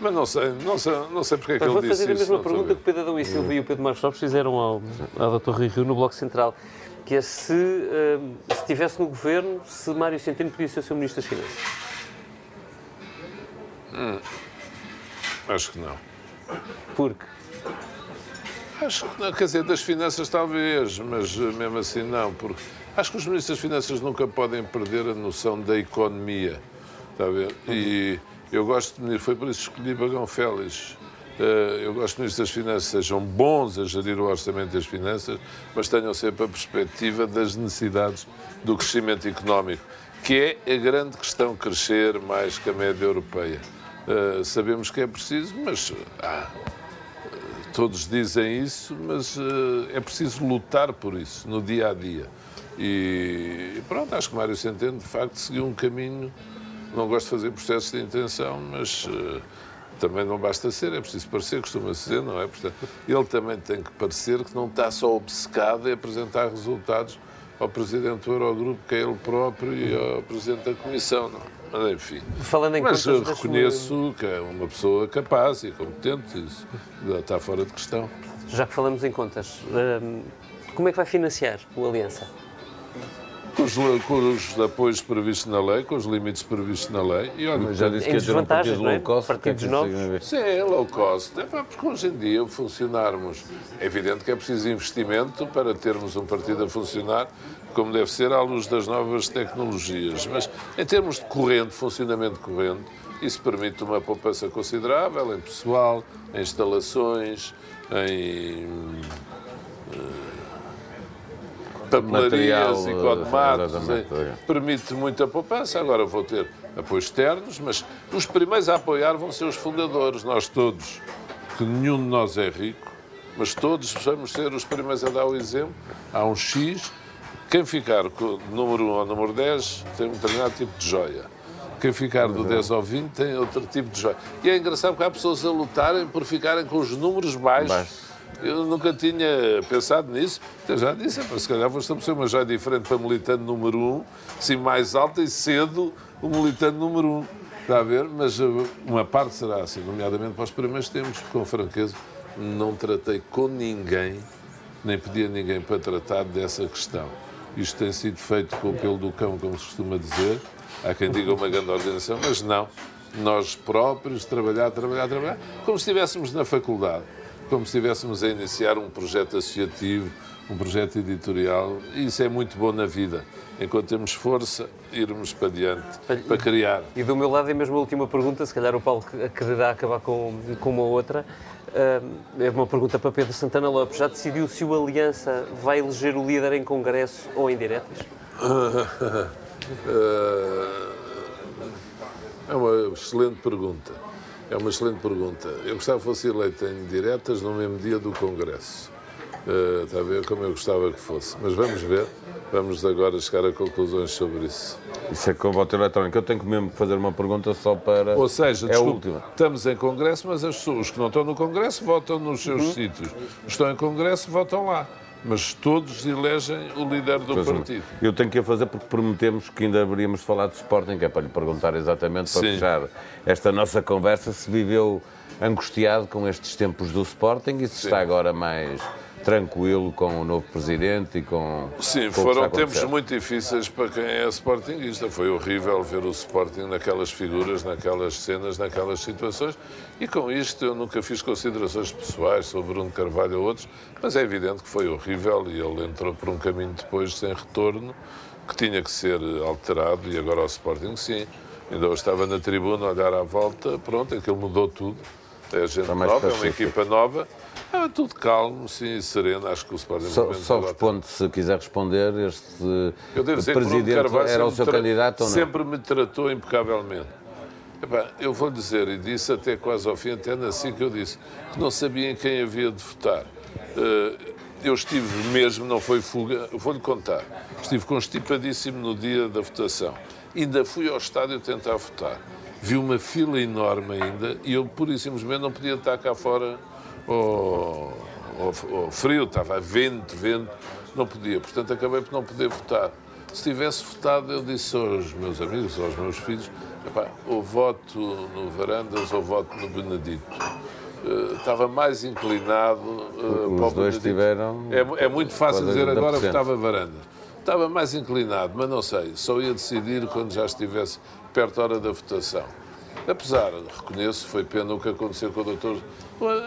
Mas não sei, não sei, não sei porque é que ele disse isso. Vou fazer a mesma pergunta que o Pedro Adão e Silva e o Pedro Marcos Lopes fizeram ao, ao Dr. Rui Rio no Bloco Central que é se, uh, se estivesse no governo, se Mário Centeno podia ser o seu Ministro das Finanças. Hum, acho que não. Porque? Acho que não, quer dizer, das finanças talvez, mas mesmo assim não, porque acho que os ministros das finanças nunca podem perder a noção da economia, está a ver? E eu gosto de, foi por isso que escolhi Bagão Félix, eu gosto que os ministros das Finanças sejam bons a gerir o orçamento das finanças, mas tenham sempre a perspectiva das necessidades do crescimento económico, que é a grande questão, crescer mais que a média europeia. Uh, sabemos que é preciso, mas ah, todos dizem isso, mas uh, é preciso lutar por isso no dia a dia. E pronto, acho que Mário Centeno de facto seguiu um caminho. Não gosto de fazer processos de intenção, mas também não basta ser, é preciso parecer, costuma-se dizer, não é? Portanto, ele também tem que parecer que não está só obcecado em apresentar resultados ao Presidente do Eurogrupo, que é ele próprio, e ao Presidente da Comissão, não é? Mas, enfim. Falando em Mas reconheço que é uma pessoa capaz e competente, isso está fora de questão. Já que falamos em contas, hum, como é que vai financiar o Aliança? Com os, com os, apoios previstos na lei, com os limites previstos na lei. E olha, já disse que ia ter um partido low cost. Partidos novos. Sim, low cost. É porque hoje em dia funcionarmos. É evidente que é preciso investimento para termos um partido a funcionar como deve ser à luz das novas tecnologias. Mas em termos de corrente, funcionamento corrente, isso permite uma poupança considerável em pessoal, em instalações, em papelarias e codomatos, permite muita poupança. Agora vou ter apoios externos, mas os primeiros a apoiar vão ser os fundadores, nós todos, que nenhum de nós é rico, mas todos vamos ser os primeiros a dar o exemplo. Há um X, quem ficar com número 1 ou número 10 tem um determinado tipo de joia. Quem ficar do 10 ao 20 tem outro tipo de joia. E é engraçado porque há pessoas a lutarem por ficarem com os números baixos Eu nunca tinha pensado nisso. Eu já disse, mas se calhar vou estabelecer uma já diferente para militante número um, sim mais alta e cedo o militante número um. Está a ver? Mas uh, uma parte será assim, nomeadamente para os primeiros tempos, com franqueza. Não tratei com ninguém, nem pedi a ninguém para tratar dessa questão. Isto tem sido feito com o pelo do cão, como se costuma dizer. Há quem diga uma grande organização, mas não. Nós próprios, trabalhar, trabalhar, trabalhar, como se estivéssemos na faculdade como se estivéssemos a iniciar um projeto associativo, um projeto editorial, e isso é muito bom na vida. Enquanto temos força, irmos para diante, para criar. E do meu lado, é mesmo a última pergunta, se calhar o Paulo quererá acabar com, com uma outra. É uma pergunta para Pedro Santana Lopes. Já decidiu se o Aliança vai eleger o líder em congresso ou em diretas? uh, é uma excelente pergunta. É uma excelente pergunta. Eu gostava que fosse eleito em diretas no mesmo dia do Congresso. Uh, está a ver como eu gostava que fosse. Mas vamos ver. Vamos agora chegar a conclusões sobre isso. Isso é com voto eletrónico. Eu tenho que mesmo fazer uma pergunta só para. Ou seja, é desculpe, última. estamos em Congresso, mas as pessoas, os que não estão no Congresso votam nos seus uhum. sítios. Os que estão em Congresso votam lá mas todos elegem o líder do pois partido. Eu tenho que a fazer porque prometemos que ainda haveríamos falar de Sporting, que é para lhe perguntar exatamente, para Sim. fechar esta nossa conversa, se viveu angustiado com estes tempos do Sporting e se Sim. está agora mais tranquilo com o novo presidente e com. Sim, com foram tempos muito difíceis para quem é Sportingista. Foi horrível ver o Sporting naquelas figuras, naquelas cenas, naquelas situações. E com isto eu nunca fiz considerações pessoais sobre Bruno Carvalho ou outros, mas é evidente que foi horrível e ele entrou por um caminho depois sem retorno que tinha que ser alterado e agora o Sporting sim. Ainda hoje estava na tribuna a olhar à volta, pronto, aquilo mudou tudo. É gente nova, é uma equipa nova é tudo calmo, sim, sereno. Acho que o Sporting... Só, só responde, se quiser responder, este Eu devo dizer presidente era o seu candidato ou não? Sempre me tratou impecavelmente. Epá, eu vou dizer, e disse até quase ao fim, até assim que eu disse, que não sabia em quem havia de votar. Eh, eu estive mesmo, não foi fuga, vou-lhe contar, estive constipadíssimo no dia da votação. Ainda fui ao estádio tentar votar. Vi uma fila enorme ainda e eu, pura e simplesmente, não podia estar cá fora ao frio, estava vento, vento, não podia. Portanto, acabei por não poder votar. Se tivesse votado, eu disse aos meus amigos, aos meus filhos, o voto no Varandas ou voto no Benedito. Uh, estava mais inclinado uh, Os dois Benedito. tiveram. É, é muito fácil dizer agora votava Varandas. Estava mais inclinado, mas não sei, só ia decidir quando já estivesse perto da hora da votação. Apesar, reconheço, foi pena o que aconteceu com o doutor.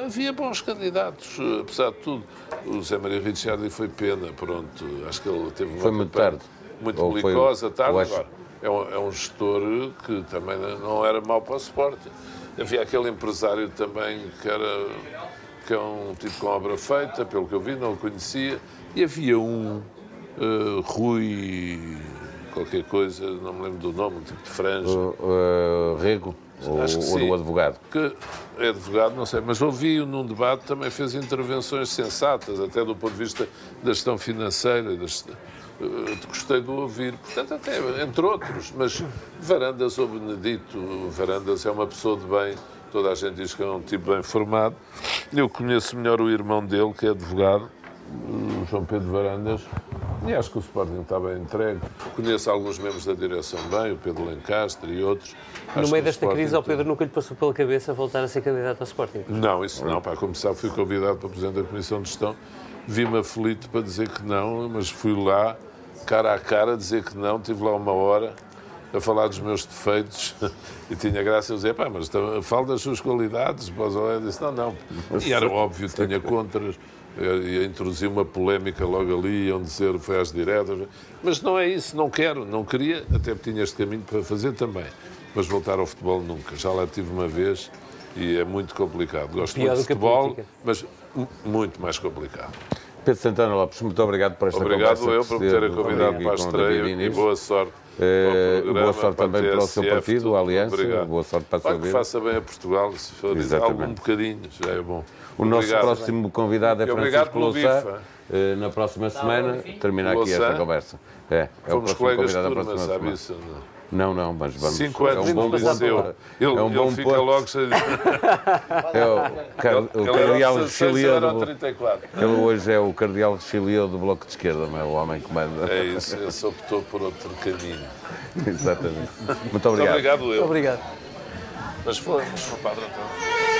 Havia bons candidatos, apesar de tudo. O Zé Maria Ricciardi foi pena, pronto. Acho que ele teve uma foi muito tarde. muito belicosa, tarde. Agora, é um, é um gestor que também não era mau para o esporte. Havia aquele empresário também que era que é um tipo com obra feita, pelo que eu vi, não o conhecia. E havia um uh, Rui qualquer coisa, não me lembro do nome, um tipo de franja. Uh, uh, Rego? Ou, Acho que ou do advogado? Que é advogado, não sei, mas ouvi-o num debate, também fez intervenções sensatas, até do ponto de vista da gestão financeira, das, uh, gostei de ouvir, portanto, até entre outros, mas Varandas ou Benedito, Varandas é uma pessoa de bem, toda a gente diz que é um tipo bem formado. Eu conheço melhor o irmão dele, que é advogado, o João Pedro Varandas, e acho que o Sporting está bem entregue. Conheço alguns membros da direção bem, o Pedro Lencastre e outros. No meio desta crise, ao Pedro nunca lhe passou pela cabeça voltar a ser candidato ao Sporting? Não, isso não. Para começar, fui convidado para Presidente da Comissão de Gestão. Vi-me aflito para dizer que não, mas fui lá, cara a cara, dizer que não. Tive lá uma hora a falar dos meus defeitos e tinha graça a dizer, pá, mas fala das suas qualidades. Depois eu disse, não, não. E era óbvio, tinha contras ia introduzir uma polémica logo ali, iam dizer foi às diretas. Mas não é isso, não quero, não queria, até tinha este caminho para fazer também. Mas voltar ao futebol nunca. Já lá tive uma vez e é muito complicado. Gosto Pior muito de futebol, mas muito mais complicado. Pedro Santana Lopes, muito obrigado por esta obrigado conversa. Obrigado eu por me terem convidado para a estreia e boa sorte. Programa, boa sorte também para o seu partido, a Aliança. Obrigado. Boa sorte para a sua vida. que faça bem a Portugal, se for algum bocadinho, já é bom. O nosso obrigado, próximo convidado é Francisco Louçã. Uh, na próxima semana termina aqui esta conversa. É, é Fomos o próximo convidado da próxima semana. Não, não, mas vamos. Cinco anos é um bom liceu. Ele, é um bom ele fica ponto. logo de... É o, car ele, o cardeal Richelieu. Do... Ele hoje é o cardeal Richelieu do Bloco de Esquerda, não é? O homem que manda. É isso, esse optou por outro caminho. Exatamente. Muito obrigado. Muito obrigado, eu. Obrigado. Mas foi, mas foi padre então.